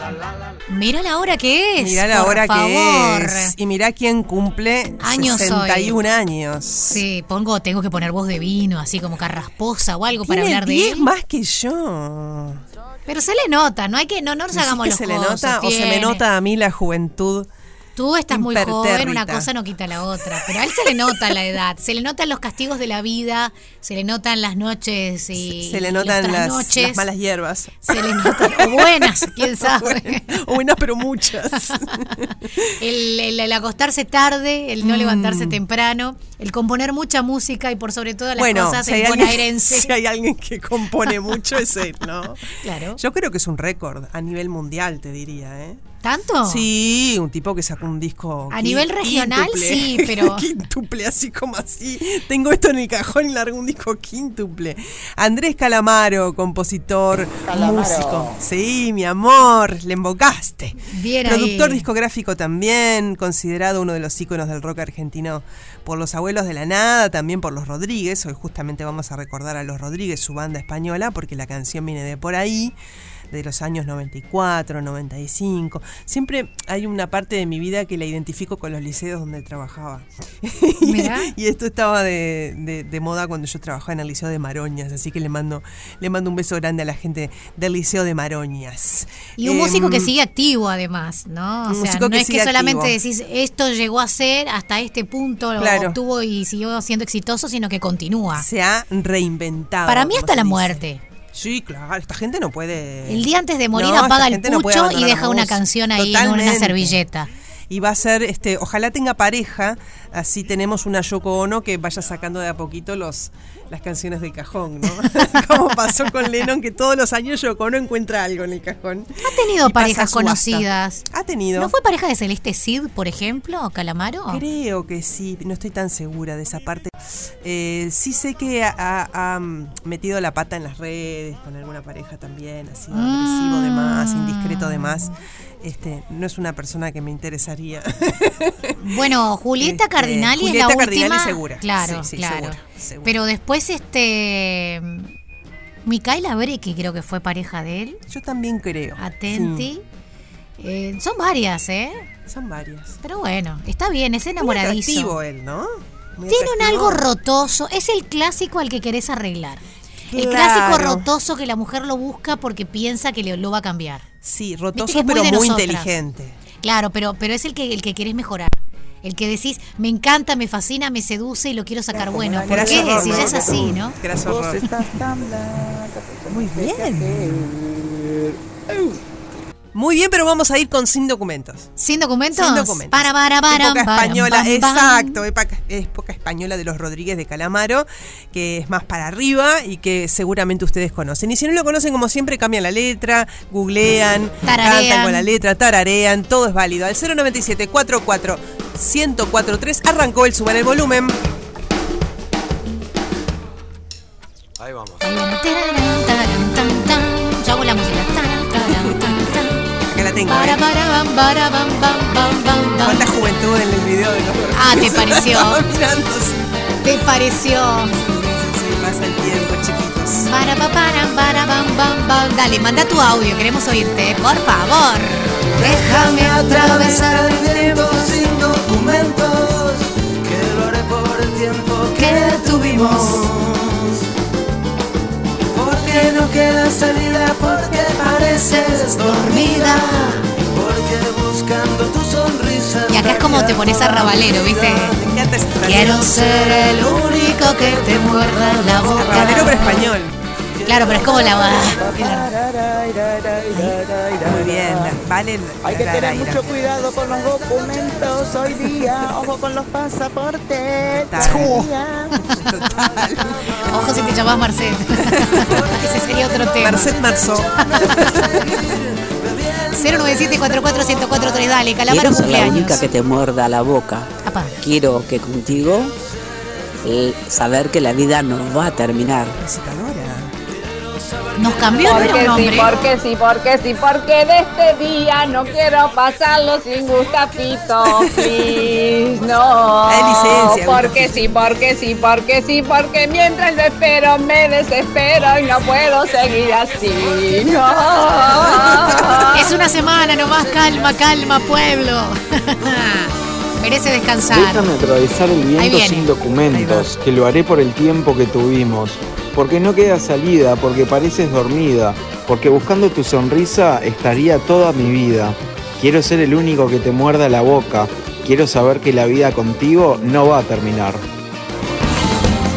Mirá la hora que es. Mirá la por hora favor. que es. Y mirá quién cumple años 61 hoy. años. Sí, pongo, tengo que poner voz de vino, así como carrasposa o algo Tiene para hablar 10 de él. más que yo. Pero se le nota, no hay que, no, no nos hagamos que los se le nota tiene. o se me nota a mí la juventud Tú estás muy joven, una cosa no quita la otra. Pero a él se le nota la edad, se le notan los castigos de la vida, se le notan las noches y Se le y notan los las, malas hierbas. Se le notan, o buenas, quién [LAUGHS] sabe. O buenas, pero muchas. [LAUGHS] El, el- el acostarse tarde, el no Mm. levantarse temprano, el componer mucha música y por sobre todas las bueno, cosas, si el bonaerense. [LAUGHS] si hay alguien que compone mucho es él, ¿no? Claro. Yo creo que es un récord a nivel mundial, te diría, ¿eh? ¿Tanto? Sí, un tipo que sacó un disco. A nivel regional, quíntuple. sí, [LAUGHS] pero- quíntuple, así como así. Tengo esto en el cajón y largo un disco quíntuple. Andrés Calamaro, compositor, Calamaro. músico. Sí, mi amor, le embocaste. Bien Productor ahí. discográfico también, considerado uno de los íconos del rock argentino por los abuelos de la nada, también por los Rodríguez. Hoy justamente vamos a recordar a los Rodríguez, su banda española, porque la canción viene de por ahí de los años 94, 95. Siempre hay una parte de mi vida que la identifico con los liceos donde trabajaba. [LAUGHS] Y esto estaba de, de- de moda cuando yo trabajaba en el Liceo de Maroñas, así que le mando, le mando un beso grande a la gente del Liceo de Maroñas. Y un músico que Em, sigue activo además, ¿no? O sea, no que es que solamente activo. decís esto llegó a ser hasta este punto, lo Claro. obtuvo y siguió siendo exitoso, sino que continúa. Se ha reinventado. Para mí hasta la dice. muerte. Sí, claro, esta gente no puede. El día antes de morir No, apaga el no pucho y deja una canción ahí en una servilleta. Y va a ser, este, ojalá tenga pareja, así tenemos una Yoko Ono que vaya sacando de a poquito los, las canciones del cajón, ¿no? [LAUGHS] Como pasó con Lennon, que todos los años Yoko Ono encuentra algo en el cajón. Ha tenido parejas conocidas. Ha tenido. ¿No fue pareja de Celeste Cid, por ejemplo, o Calamaro? Creo que sí, no estoy tan segura de esa parte. Eh, sí sé que ha, mm, metido la pata en las redes con alguna pareja también, ha sido agresivo de más, indiscreto de más. Este, no es una persona que me interesaría. [LAUGHS] Bueno, Julieta Este, Cardinali Julieta es la Cardinali última. segura. Claro, Sí, sí, claro. segura, segura. Pero después este Micaela Breque creo que fue pareja de él. Yo también creo. Atenti. Eh, son varias, ¿eh? Son varias. Pero bueno, está bien, es enamoradizo. atractivo él, ¿no? Muy Tiene un algo rotoso, es el clásico al que querés arreglar. El Claro. clásico rotoso que la mujer lo busca porque piensa que le- lo va a cambiar. Sí, rotoso muy pero muy nosotras. inteligente. Claro, pero, pero es el que, el que querés mejorar. El que decís, me encanta, me fascina, me seduce y lo quiero sacar bueno. ¿Por qué? horror, Si ya es así, ¿no? Horror. Muy bien. Muy bien, pero vamos a ir con sin documentos. ¿Sin documentos? Sin documentos. Para, para, para, época para, española, exacto, época, época española de los Rodríguez de Calamaro, que es más para arriba y que seguramente ustedes conocen. Y si no lo conocen, como siempre, cambian la letra, googlean, Tararean. cantan con la letra, tararean, todo es válido. Al 097 44 1043 arrancó el suban el volumen. Ahí vamos. Ahí viene. La tengo. Para, ¿eh? para, bam, para, bam, bam, bam, bam, bam. Cuánta juventud en el video de los Ah, ¿te pareció? [LAUGHS] Mirando, sí. ¿Te pareció? Sí, pasa el tiempo, chiquitos. Para, pa, para, para, bam, bam, bam. Dale, manda tu audio, queremos oírte, por favor. Déjame atravesar el tiempo sin documentos, que lo haré por el tiempo que tuvimos. Porque no queda salida, porque pareces dormida, porque buscando tu sonrisa. Y acá es como te pones a rabalero, ¿viste? Quiero ser el único que te muerda la boca. Rabalero pero español. Claro, pero es como la. Muy bien, vale. Hay que tener mucho cuidado con los documentos hoy día. Ojo con los pasaportes. Ojo si te llamás Marcet. [LAUGHS] Ese sería otro tema. Marcet Marceau. [LAUGHS] 097-44-1043, dale, Calamaro Quiero ser la cumpleaños. única que te muerda la boca. Quiero que contigo eh, saber que la vida no va a terminar. Nos cambió, no era Porque un sí, porque sí, porque sí, porque de este día no quiero pasarlo sin gustapito, please, no. Hay licencia, Porque sí, porque sí, porque sí, porque mientras lo espero me desespero y no puedo seguir así, no. Es una semana nomás, calma, calma, pueblo. [LAUGHS] Merece descansar. Déjame atravesar el viento sin documentos, que lo haré por el tiempo que tuvimos. Porque no queda salida, porque pareces dormida, porque buscando tu sonrisa estaría toda mi vida. Quiero ser el único que te muerda la boca. Quiero saber que la vida contigo no va a terminar.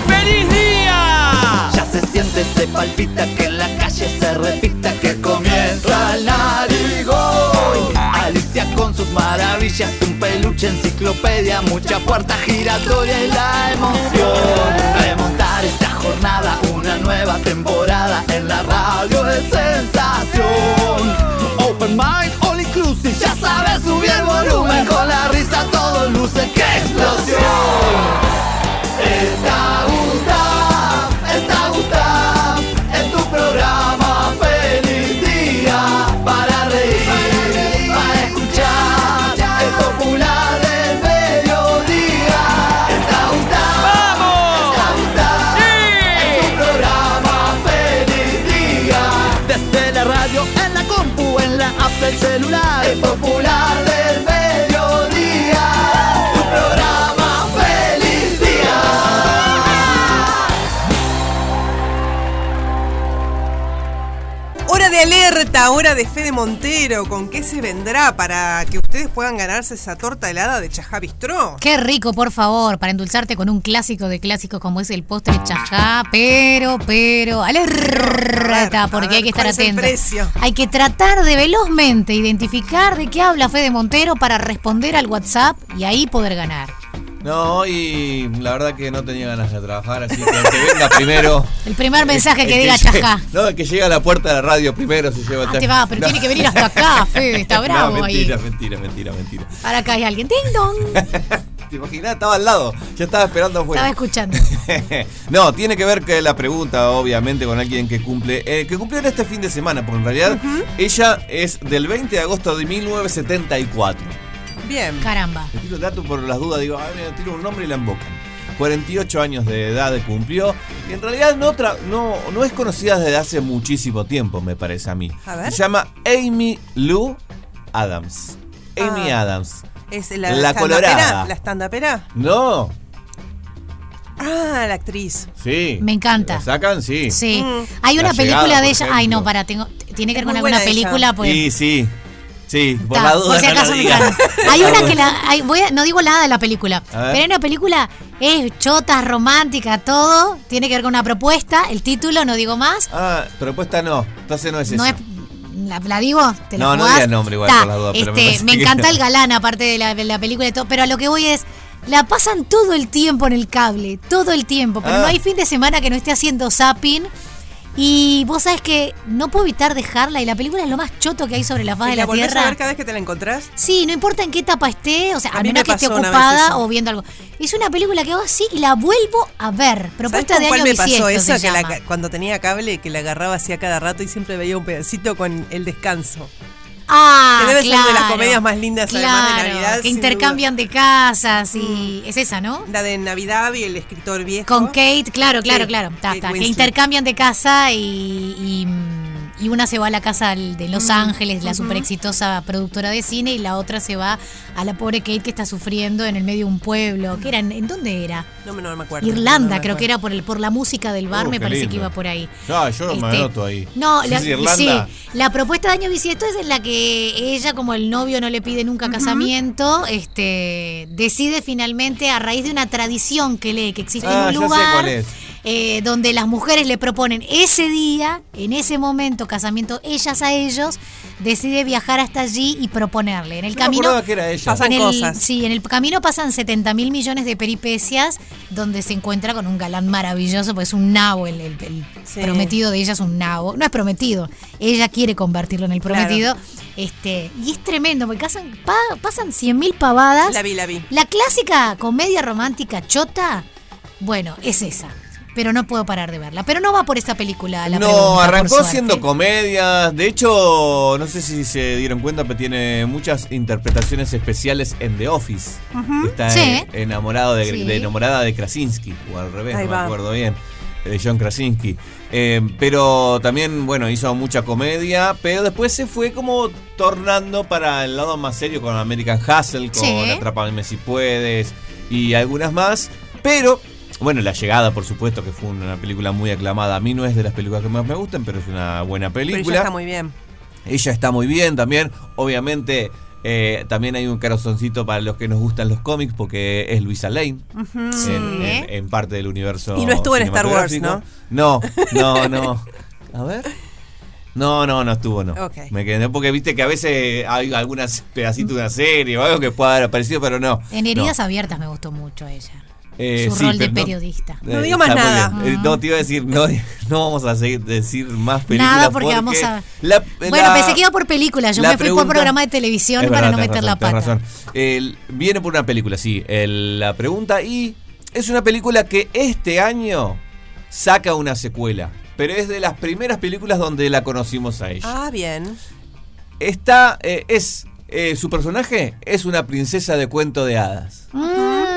¡Feliz día! Ya se siente, se palpita, que en la calle se repita que comienza el narigón. Con sus maravillas, un peluche, enciclopedia, mucha puerta giratoria y la emoción. Remontar esta jornada, una nueva temporada en la radio de sensación. Open mind, all inclusive, ya sabes subir el volumen con la risa, todo luce, ¡qué explosión! Está alerta, hora de Fede Montero. ¿Con qué se vendrá para que ustedes puedan ganarse esa torta helada de Chajá Bistró? Qué rico, por favor, para endulzarte con un clásico de clásicos como es el postre chajá, pero, pero, alerta, porque hay que estar ¿cuál es el atento. precio? Hay que tratar de velozmente identificar de qué habla Fede Montero para responder al WhatsApp y ahí poder ganar. No, y la verdad que no tenía ganas de trabajar, así que el que venga primero. [LAUGHS] El primer mensaje el que diga chajá. [LAUGHS] No, el que llega a la puerta de la radio primero se lleva el Ah, te va, [LAUGHS] pero tiene que venir hasta acá, Fede, está bravo no, ahí. mentira, mentira, mentira, mentira. Ahora acá hay alguien. ¡Ding dong! ¿Te imaginas? Estaba al lado, ya estaba esperando afuera. Estaba escuchando. no, tiene que ver que la pregunta, obviamente, con alguien que cumple, eh, que cumplió en este fin de semana, porque en realidad ella es del 20 de agosto de 1974. Bien. Caramba. Le tiro el dato por las dudas, digo, ay, me tiro un nombre y la embocan. 48 años de edad cumplió y en realidad no, tra- no, no es conocida desde hace muchísimo tiempo, me parece a mí. A ver. Se llama Amy Lou Adams. Amy Ah. Adams. Es la, La stand-upera, colorada. La stand-upera. No, Ah, la actriz. sí. Me encanta. ¿La sacan? Sí. Sí. Mm. Hay una La película llegada, de ella. Ay, no, para, tengo. Tiene que ver con alguna película, pues. Sí, sí. Sí, por Ta, la duda. por si no la acaso me encanta. Hay una que la. hay- voy a- no digo nada de la película. Pero hay una película. Es chota, romántica, todo. Tiene que ver con una propuesta. El título, no digo más. Ah, propuesta no. Entonces no es No esa. es. La, la digo, te la No, no digas nombre igual Ta, por las dudas, pero me este, que- encanta el galán, aparte de la, de la película y todo. Pero a lo que voy es. La pasan todo el tiempo en el cable, todo el tiempo, pero Ah. no hay fin de semana que no esté haciendo zapping. Y vos sabés que no puedo evitar dejarla y la película es lo más choto que hay sobre la faz ¿Y de la la tierra. a ver cada vez que te la encontrás? Sí, no importa en qué etapa esté, o sea, A menos me que esté ocupada o viendo algo. Es una película que hago así y la vuelvo a ver. ¿Sabes Propuesta de cuál año me pasó eso? Que la cuando tenía cable, que la agarraba así a cada rato y siempre veía un pedacito con el descanso. Ah, que debe ser de las claro, comedias más lindas además de claro, Navidad. Que intercambian de casas y es esa, ¿no? La de Navidad y el escritor viejo. Con Kate, claro, claro, Sí, claro. Ta, ta, que intercambian de casa y, y, y una se va a la casa de Los Ángeles, la super exitosa productora de cine, y la otra se va a la pobre Kate que está sufriendo en el medio de un pueblo. ¿Qué era? ¿En dónde era? No, me- no me acuerdo. Irlanda, No me creo que era por el por la música del bar, Oh, me parece que iba por ahí. No, yo no me Este, anoto ahí. No, Sí, la, sí, Irlanda. sí, la propuesta de año bisiesto es en la que ella, como el novio no le pide nunca casamiento, este decide finalmente, a raíz de una tradición que lee que existe Ah, en ya un sé lugar, cuál es. Eh, donde las mujeres le proponen ese día, en ese momento, casamiento ellas a ellos, decide viajar hasta allí y proponerle. En el Yo me camino que era ella. Pasan en el- cosas. Sí, en el camino pasan 70 mil millones de peripecias donde se encuentra con un galán maravilloso, pues es un nabo, el, el- el Sí. prometido de ella es un nabo. No es prometido, ella quiere convertirlo en el Claro. prometido. Este, y es tremendo, porque casan- pa- pasan 100 mil pavadas. La vi, la vi. La clásica comedia romántica chota, bueno, es esa. Pero no puedo parar de verla. Pero no va por esta película. La no, pregunta, arrancó siendo comedia. De hecho, no sé si se dieron cuenta, pero tiene muchas interpretaciones especiales en The Office. Está Sí. enamorado de, Sí. de- enamorada de Krasinski, o al revés, Ahí no me va. acuerdo bien. De John Krasinski. Eh, pero también, bueno, hizo mucha comedia, pero después se fue como tornando para el lado más serio con American Hustle, con Sí. Atrápame si puedes y algunas más. Pero, bueno, La Llegada, por supuesto, que fue una película muy aclamada. A mí no es de las películas que más me gustan, pero es una buena Pero película. ella está muy bien. Ella está muy bien también. Obviamente, eh, también hay un corazoncito para los que nos gustan los cómics, porque es Luisa Lane. En, Sí. en- en parte del universo. Y no estuvo en Star Wars, cinematográfico. No, no, no. A ver. No, no, no estuvo, no. Me quedé porque viste que a veces hay algunas pedacitos de una serie o algo que pueda haber aparecido, pero no. En Heridas no. Abiertas me gustó mucho ella. Eh, Su sí, rol de no- periodista. No digo más nada. bien. Eh, no, te iba a decir, no, [LAUGHS] no vamos a seguir decir más películas. Nada, porque vamos a- la- Bueno, la- pensé que iba por películas. Yo me fui por programa de televisión para no meter la razón, pata. razón. El- viene por una película, sí. el- la pregunta y es una película que este año saca una secuela. Pero es de las primeras películas donde la conocimos a ella. Ah, bien. Está, eh, es, eh, su personaje es una princesa de cuento de hadas. Mm.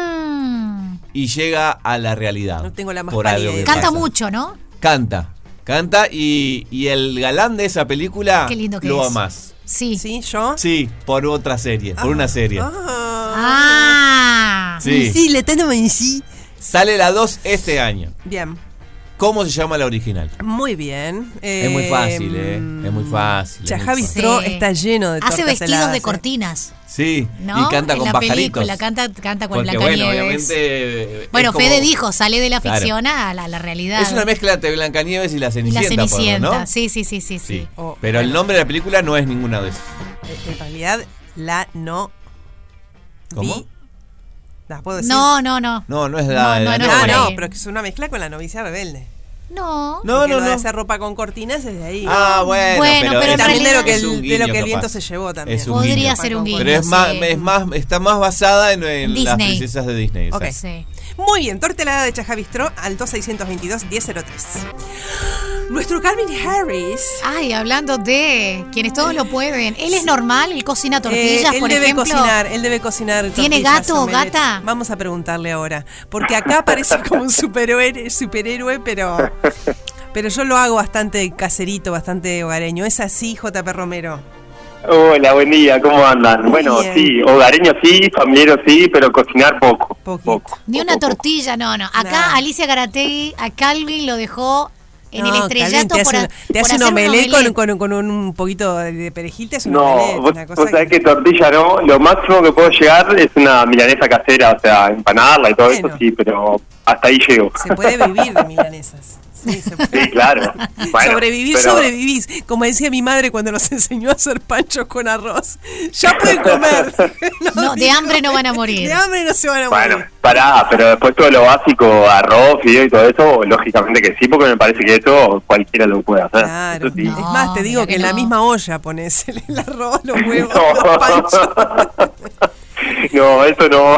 Y llega a la realidad. No tengo la más por pálida algo que idea. Canta pasa. mucho, ¿no? Canta. Canta y, y el galán de esa película Qué lindo que lo es. amás. Sí. ¿Sí? ¿Yo? Sí, por otra serie, por una serie. Ah. Sí. Sí, le tengo en sí. Sale la 2 este año. Bien. ¿Cómo se llama la original? Muy bien. es muy fácil, ¿eh? Em, Es muy fácil. Chajavi. Stro está lleno de Hace vestidos heladas, de ¿eh? cortinas. Sí, ¿No? y canta en con la pajaritos. película, canta, canta con Porque bueno, Blancanieves. obviamente. eh, Bueno, como- Fede dijo, sale de la Claro. ficción a la, a la realidad. Es una mezcla entre Blancanieves y la Y la Cenicienta, por Cenicienta. ¿no? Sí, sí, sí, sí, sí. Sí. Oh, Pero el nombre de la película no es ninguna de esas. Eh, En realidad, la no. ¿Cómo? vi- ¿La puedo decir? No, no, no. No, no es la. No, la no, no, Ah, no, pero que es una mezcla con la novicia rebelde. No. No, no, no. hacer ropa con cortinas es de ahí. Ah, bueno, Bueno, pero, pero es- en también de lo que el, de lo que el viento capaz. se llevó también. Podría guiño. ser un guiño. Pero es más, es más, está más basada en, en las princesas de Disney. Ok. exacto. Sí. Muy bien, tortelada de Chajavistró al 2622-1003. Nuestro Calvin Harris. Ay, hablando de quienes todos lo pueden. Él es normal, él cocina tortillas, Eh, él por debe ejemplo. cocinar, él debe cocinar. ¿Tiene gato o gata? Vamos a preguntarle ahora, porque acá parece como un superhéroe, superhéroe, pero pero yo lo hago bastante caserito, bastante hogareño. Es así, JP Romero. Hola, buen día, ¿cómo andan? bueno, bien. sí, hogareño sí, familiero sí, pero cocinar poco. poco. Ni una tortilla, no, no. Acá. Alicia Garategui a Calvin lo dejó en el estrellato te por, hace, a- por hace un omelette. Con, con- con un poquito de perejil, te hace un No, omelette, vos, una cosa vos sabés que- que tortilla no, lo máximo que puedo llegar es una milanesa casera, o sea, empanarla y todo Bueno. eso sí, pero hasta ahí llego. Se puede vivir de milanesas. [LAUGHS] Sí, claro. [LAUGHS] Bueno, Sobrevivir, pero- sobrevivís. Como decía mi madre cuando nos [LAUGHS] enseñó a hacer panchos con arroz. Ya pueden comer. [LAUGHS] No, de hambre no van a morir. De hambre no se van a Bueno, morir. pará, pero después todo lo básico, arroz, fideo y todo eso, lógicamente que sí, porque me parece que eso cualquiera lo puede hacer. Claro. Es más, te digo que, en la misma olla pones el, el arroz, los huevos, No. los panchos. No, eso no.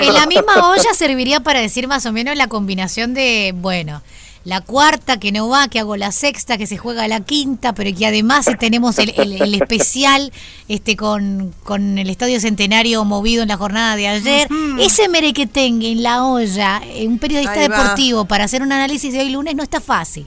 En la misma olla serviría para decir más o menos la combinación de, bueno, la cuarta que no va, que hago la sexta, que se juega la quinta, pero que además tenemos el, el- el especial este con, con el Estadio Centenario movido en la jornada de ayer. Ese merequetengue en la olla, un periodista deportivo para hacer un análisis de hoy lunes no está fácil.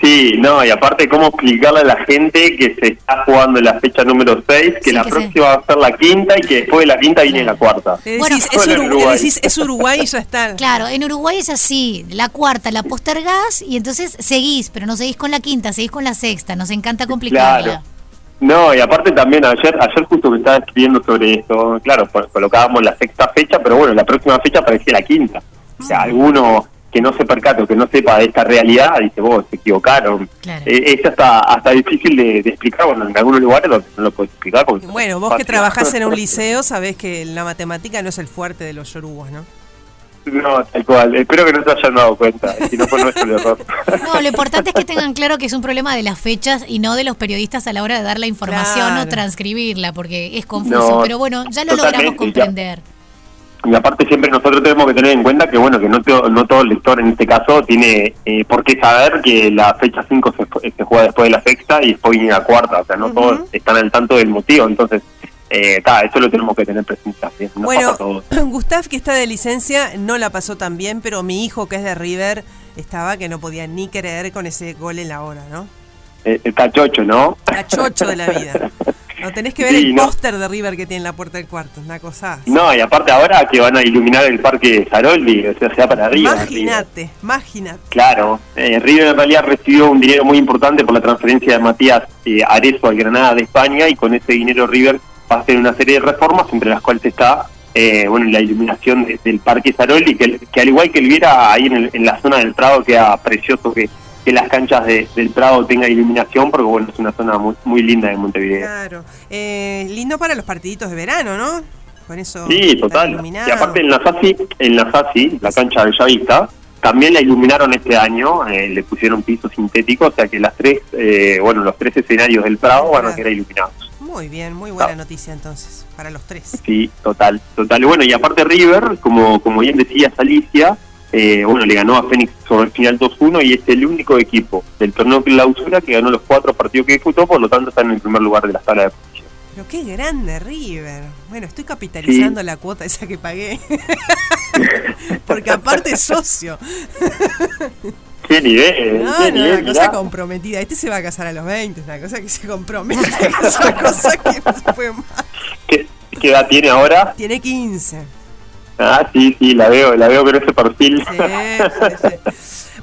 Sí, no, y aparte, ¿cómo explicarle a la gente que se está jugando en la fecha número 6, que Sí, la que próxima va a ser la quinta y que después de la quinta viene la cuarta? Le decís, es, Bueno, en Uruguay, Uruguay. le decís, es Uruguay y ya está. [LAUGHS] Claro, en Uruguay es así, la cuarta la postergás y entonces seguís, pero no seguís con la quinta, seguís con la sexta, nos encanta complicarla. Claro. No, y aparte también ayer, ayer justo que estaba escribiendo sobre esto, claro, pues, colocábamos la sexta fecha, pero bueno, la próxima fecha parecía la quinta. O sea, alguno que no se percate o que no sepa de esta realidad, dice, vos, se equivocaron. Eh, es hasta, hasta difícil de, de explicar, bueno, en algunos lugares lo- no lo puedes explicar. Bueno, vos que trabajás en un [LAUGHS] liceo sabés que la matemática no es el fuerte de los yorubos, ¿no? No, tal cual. Espero que no se hayan dado cuenta, si no fue nuestro error. [LAUGHS] No, lo importante es que tengan claro que es un problema de las fechas y no de los periodistas a la hora de dar la información Claro. o transcribirla, porque es confuso. No, pero bueno, ya lo logramos comprender. Y aparte siempre nosotros tenemos que tener en cuenta que bueno que no, to- no todo lector en este caso tiene eh, por qué saber que la fecha 5 se, juega después de la sexta y después viene la cuarta, o sea, no todos están al tanto del motivo, entonces eh, ta, eso lo tenemos que tener presente también. nos Bueno, pasa. [CLEARS THROAT] Gustav, que está de licencia, no la pasó tan bien, pero mi hijo, que es de River, estaba que no podía ni creer con ese gol en la hora, ¿no? Eh, está chocho, ¿no? La chocho de la vida. No tenés que ver Sí, el no. póster de River que tiene en la puerta del cuarto, es una cosa. No, y aparte ahora que van a iluminar el parque Saroldi, o sea, se va para arriba. Imagínate, imagínate. Claro, eh, River en realidad recibió un dinero muy importante por la transferencia de Matías eh, Arezo al Granada de España y con ese dinero River va a hacer una serie de reformas entre las cuales está eh, bueno la iluminación de- del Parque Saroli que, que al igual que el Viera ahí en, el- en la zona del Prado queda precioso que, que las canchas de- del Prado tengan iluminación porque bueno es una zona muy, muy linda de Montevideo. Claro. Eh, lindo para los partiditos de verano, ¿no? Con eso. Sí, total. iluminado. Y aparte en la SASI, en la SASI, la cancha de Bellavista, también la iluminaron este año, eh, le pusieron piso sintético, o sea que las tres, eh, bueno, los tres escenarios del Prado van a quedar iluminados. Muy bien, muy buena noticia entonces, para los tres. Sí, total, total. Y bueno, y aparte River, como, como bien decía Alicia, eh, bueno, le ganó a Fénix sobre el final 2-1 y es el único equipo del torneo clausura que ganó los cuatro partidos que disputó, por lo tanto está en el primer lugar de la tabla de Pero qué grande River. Bueno, estoy capitalizando la cuota esa que pagué. [LAUGHS] Porque aparte es socio. ¡Qué nivel! No, ¡Qué no, nivel! una cosa mirá. comprometida. Este se va a casar a los 20, es una cosa que se compromete. [LAUGHS] Es una cosa que no se puede más. ¿Qué, qué edad tiene ahora? Tiene 15. Ah, sí, sí, la veo, la veo con ese perfil. Sí, sí, sí.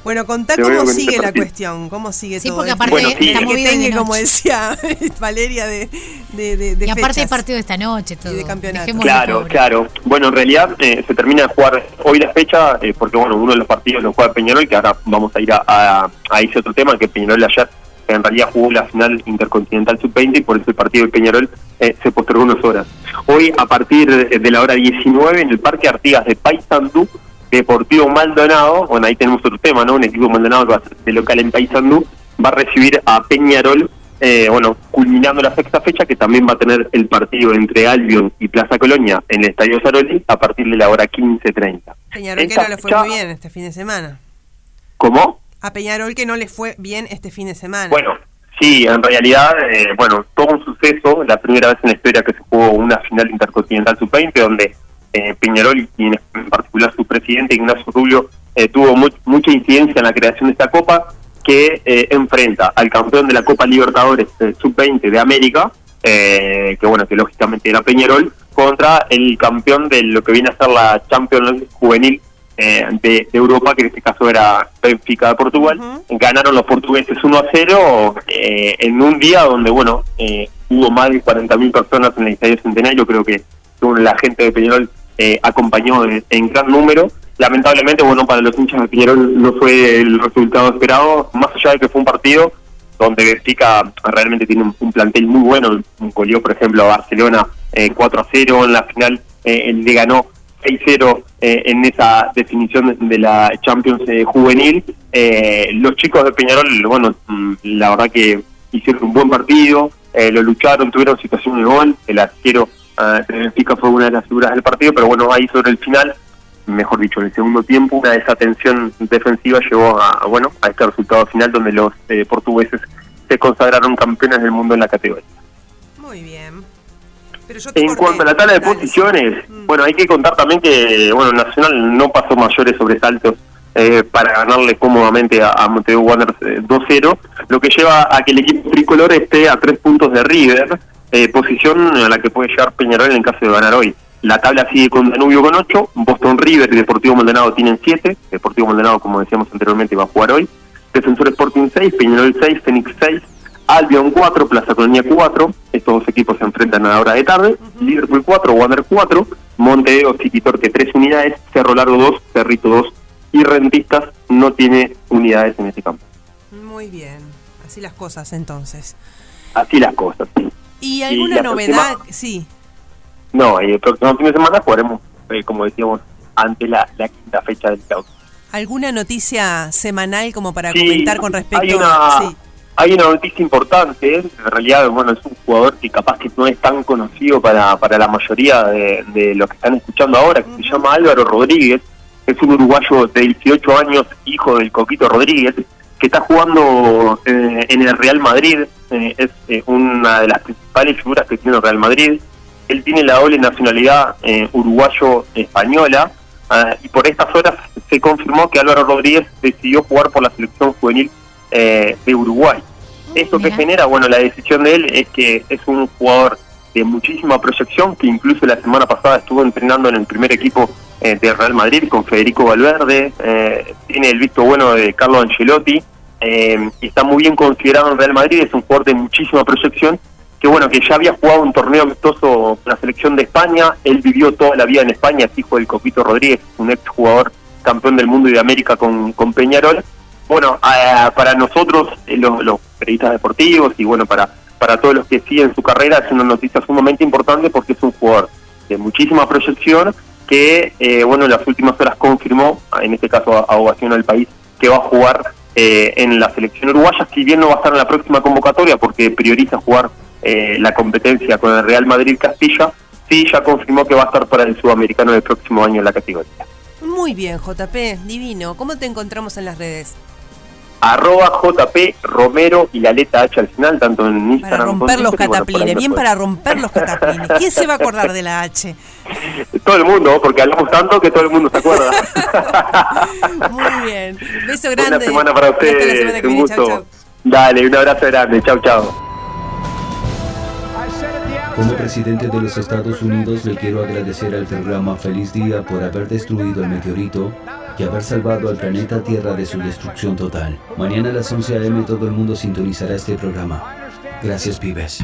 Bueno, contá cómo con sigue la cuestión, cómo sigue Sí, todo porque aparte Bueno, sí. está Que muy bien de tenga, como decía [LAUGHS] Valeria, de, de, de, de y aparte hay fechas. partido esta noche, todo. de campeonato. Dejémoslo Claro, pobre. claro. Bueno, en realidad eh, se termina de jugar hoy la fecha, eh, porque bueno, uno de los partidos lo juega Peñarol, que ahora vamos a ir a, a, a ese otro tema, que Peñarol ayer en realidad jugó la final intercontinental sub-20 y por eso el partido de Peñarol eh, se postergó unas horas. Hoy, a partir de la hora 19, en el Parque Artigas de Paysandú, Deportivo Maldonado, bueno, ahí tenemos otro tema, ¿no? Un equipo Maldonado que va a ser de local en Paysandú, va a recibir a Peñarol, eh, bueno, culminando la sexta fecha, que también va a tener el partido entre Albion y Plaza Colonia en el Estadio Saroli a partir de la hora 15.30. Peñarol que no le fue fecha- muy bien este fin de semana. ¿Cómo? A Peñarol que no le fue bien este fin de semana. Bueno, sí, en realidad, eh, bueno, todo un suceso, la primera vez en la historia que se jugó una final intercontinental sub-20, donde eh, Peñarol y en particular su presidente Ignacio Rubio eh, tuvo mu- mucha incidencia en la creación de esta copa que eh, enfrenta al campeón de la Copa Libertadores eh, sub-20 de América, que bueno, que lógicamente era Peñarol, contra el campeón de lo que viene a ser la Champions juvenil eh, de, de Europa, que en este caso era Benfica de Portugal. Ganaron los portugueses 1 a 0 eh, en un día donde, bueno, eh, hubo más de 40.000 personas en el Estadio Centenario. Creo que la gente de Peñarol eh, acompañó en, en gran número. Lamentablemente, bueno, para los hinchas de Peñarol no fue el resultado esperado, más allá de que fue un partido donde Benfica realmente tiene un, un plantel muy bueno, goleó por ejemplo a Barcelona eh, 4 a 0 en la final, eh, le ganó 6-0 eh, en esa definición de la Champions eh, juvenil. Eh, los chicos de Peñarol, bueno, mm, la verdad que hicieron un buen partido, eh, lo lucharon, tuvieron situación de gol, el arquero de Benfica fue una de las figuras del partido, pero bueno, ahí sobre el final, mejor dicho, en el segundo tiempo, una desatención defensiva llevó a, a, bueno, a este resultado final donde los eh, portugueses se consagraron campeones del mundo en la categoría. Muy bien. Pero yo te En cuanto a la tabla de posiciones, bueno, hay que contar también que bueno Nacional no pasó mayores sobresaltos eh, para ganarle cómodamente a, a Montevideo Wanderers eh, 2-0, lo que lleva a que el equipo tricolor esté a tres puntos de River, eh, posición a la que puede llegar Peñarol en caso de ganar hoy. La tabla sigue con Danubio con 8, Boston River y Deportivo Maldonado tienen 7, Deportivo Maldonado, como decíamos anteriormente, va a jugar hoy, Defensor Sporting 6, Peñarol 6, Fénix 6, Albion 4, Plaza Colonia 4, estos dos equipos se enfrentan a la hora de tarde, Liverpool 4, Wander 4, Montevideo City Torque 3 unidades, Cerro Largo 2, Cerrito 2 y rentistas no tiene unidades en ese campo. Muy bien, así las cosas entonces. Así las cosas. sí. ¿Y alguna la novedad? Sí. No, y el próximo fin de semana jugaremos, eh, como decíamos, ante la, la quinta fecha del clausura. ¿Alguna noticia semanal como para Sí, comentar con respecto una, Sí. Hay una noticia importante, en realidad bueno es un jugador que capaz que no es tan conocido para, para la mayoría de, de los que están escuchando ahora, que se llama Álvaro Rodríguez, es un uruguayo de 18 años, hijo del Coquito Rodríguez, que está jugando eh, en el Real Madrid, eh, es eh, una de las principales figuras que tiene el Real Madrid, él tiene la doble nacionalidad eh, uruguayo-española, ah, y por estas horas se confirmó que Álvaro Rodríguez decidió jugar por la selección juvenil eh, de Uruguay. Esto que genera, bueno, la decisión de él es que es un jugador de muchísima proyección, que incluso la semana pasada estuvo entrenando en el primer equipo eh, de Real Madrid con Federico Valverde, eh, tiene el visto bueno de Carlo Ancelotti, eh, y está muy bien considerado en Real Madrid, es un jugador de muchísima proyección, que bueno, que ya había jugado un torneo amistoso con la selección de España, él vivió toda la vida en España, es hijo del Coquito Rodríguez, un ex jugador campeón del mundo y de América con, con Peñarol. Bueno, para nosotros, eh, los, los periodistas deportivos y bueno, para, para todos los que siguen su carrera, es una noticia sumamente importante porque es un jugador de muchísima proyección que, eh, bueno, en las últimas horas confirmó, en este caso a, a Ovación al País, que va a jugar eh, en la selección uruguaya, si bien no va a estar en la próxima convocatoria porque prioriza jugar eh, la competencia con el Real Madrid Castilla, sí ya confirmó que va a estar para el sudamericano del próximo año en la categoría. Muy bien, JP, divino. ¿Cómo te encontramos en las redes? Arroba JP Romero y la letra H al final, tanto en Para Instagram como romper en los bueno, cataplines, bien para romper los cataplines. ¿Quién se va a acordar de la H? [LAUGHS] Todo el mundo, porque hablamos tanto que todo el mundo se acuerda. [LAUGHS] Muy bien. Beso grande. Una semana para Hasta la semana ustedes, un. Chau, gusto. chau. Dale, un abrazo grande, chau chau. Como presidente de los Estados Unidos le quiero agradecer al programa Feliz Día por haber destruido el meteorito y haber salvado al planeta Tierra de su destrucción total. Mañana a las 11 a.m. todo el mundo sintonizará este programa. Gracias, pibes.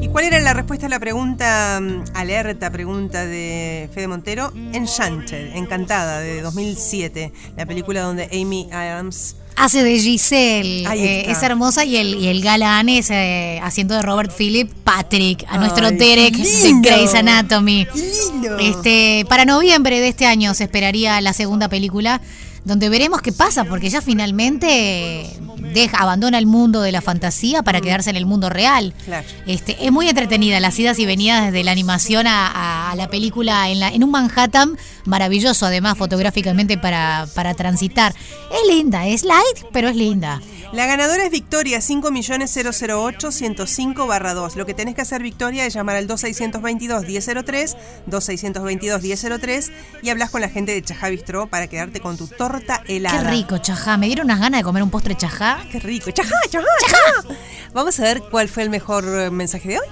¿Y cuál era la respuesta a la pregunta, mm, alerta pregunta de Fede Montero? Enchanted, Encantada, de 2007. La película donde Amy Adams Hace de Giselle. Eh, es hermosa y el, y el galán es eh, haciendo de Robert Phillip Patrick, a nuestro Ay, Derek de. Grey's Anatomy. lindo. Este, para noviembre de este año se esperaría la segunda película, donde veremos qué pasa, porque ya finalmente deja, abandona el mundo de la fantasía para quedarse en el mundo real. Claro. Este, es muy entretenida las idas y venidas desde la animación a, a- a la película en, la, en un Manhattan maravilloso, además fotográficamente para, para transitar. Es linda, es light, pero es linda. La ganadora es Victoria 5.008.105-2. Lo que tenés que hacer, Victoria, es llamar al 2622-1003, 2622-1003 y hablas con la gente de Chajá Bistró para quedarte con tu torta helada. Qué rico, chajá. Me dieron unas ganas de comer un postre chajá. Qué rico. Chajá, chajá, chajá. Vamos a ver cuál fue el mejor eh, mensaje de hoy.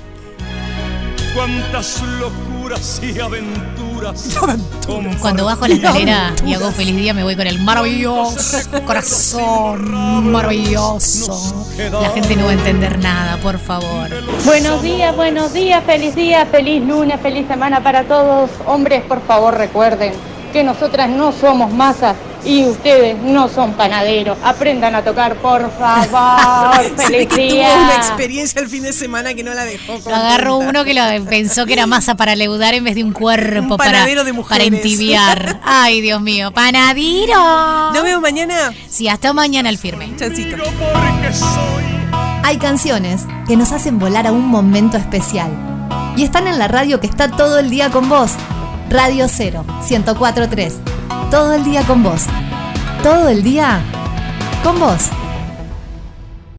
Cuántas locuras y aventuras. [LAUGHS] Cuando bajo la escalera y hago feliz día, me voy con el maravilloso corazón maravilloso. La gente no va a entender nada, por favor. Buenos días, buenos días, feliz día, feliz lunes, feliz semana para todos. Hombres, por favor recuerden que nosotras no somos masas y ustedes no son panaderos. Aprendan a tocar, por favor. [LAUGHS] Feliz que tuvo día. una experiencia el fin de semana que no la dejó. Lo contenta. uno que lo pensó que era masa para leudar en vez de un cuerpo Un para, panadero de para entibiar. [LAUGHS] Ay, Dios mío. ¡Panadiro! ¿Nos vemos mañana? Sí, hasta mañana al firme. Chancito. Hay canciones que nos hacen volar a un momento especial. Y están en la radio que está todo el día con vos. Radio 0, 1043. Todo el día con vos. Todo el día con vos.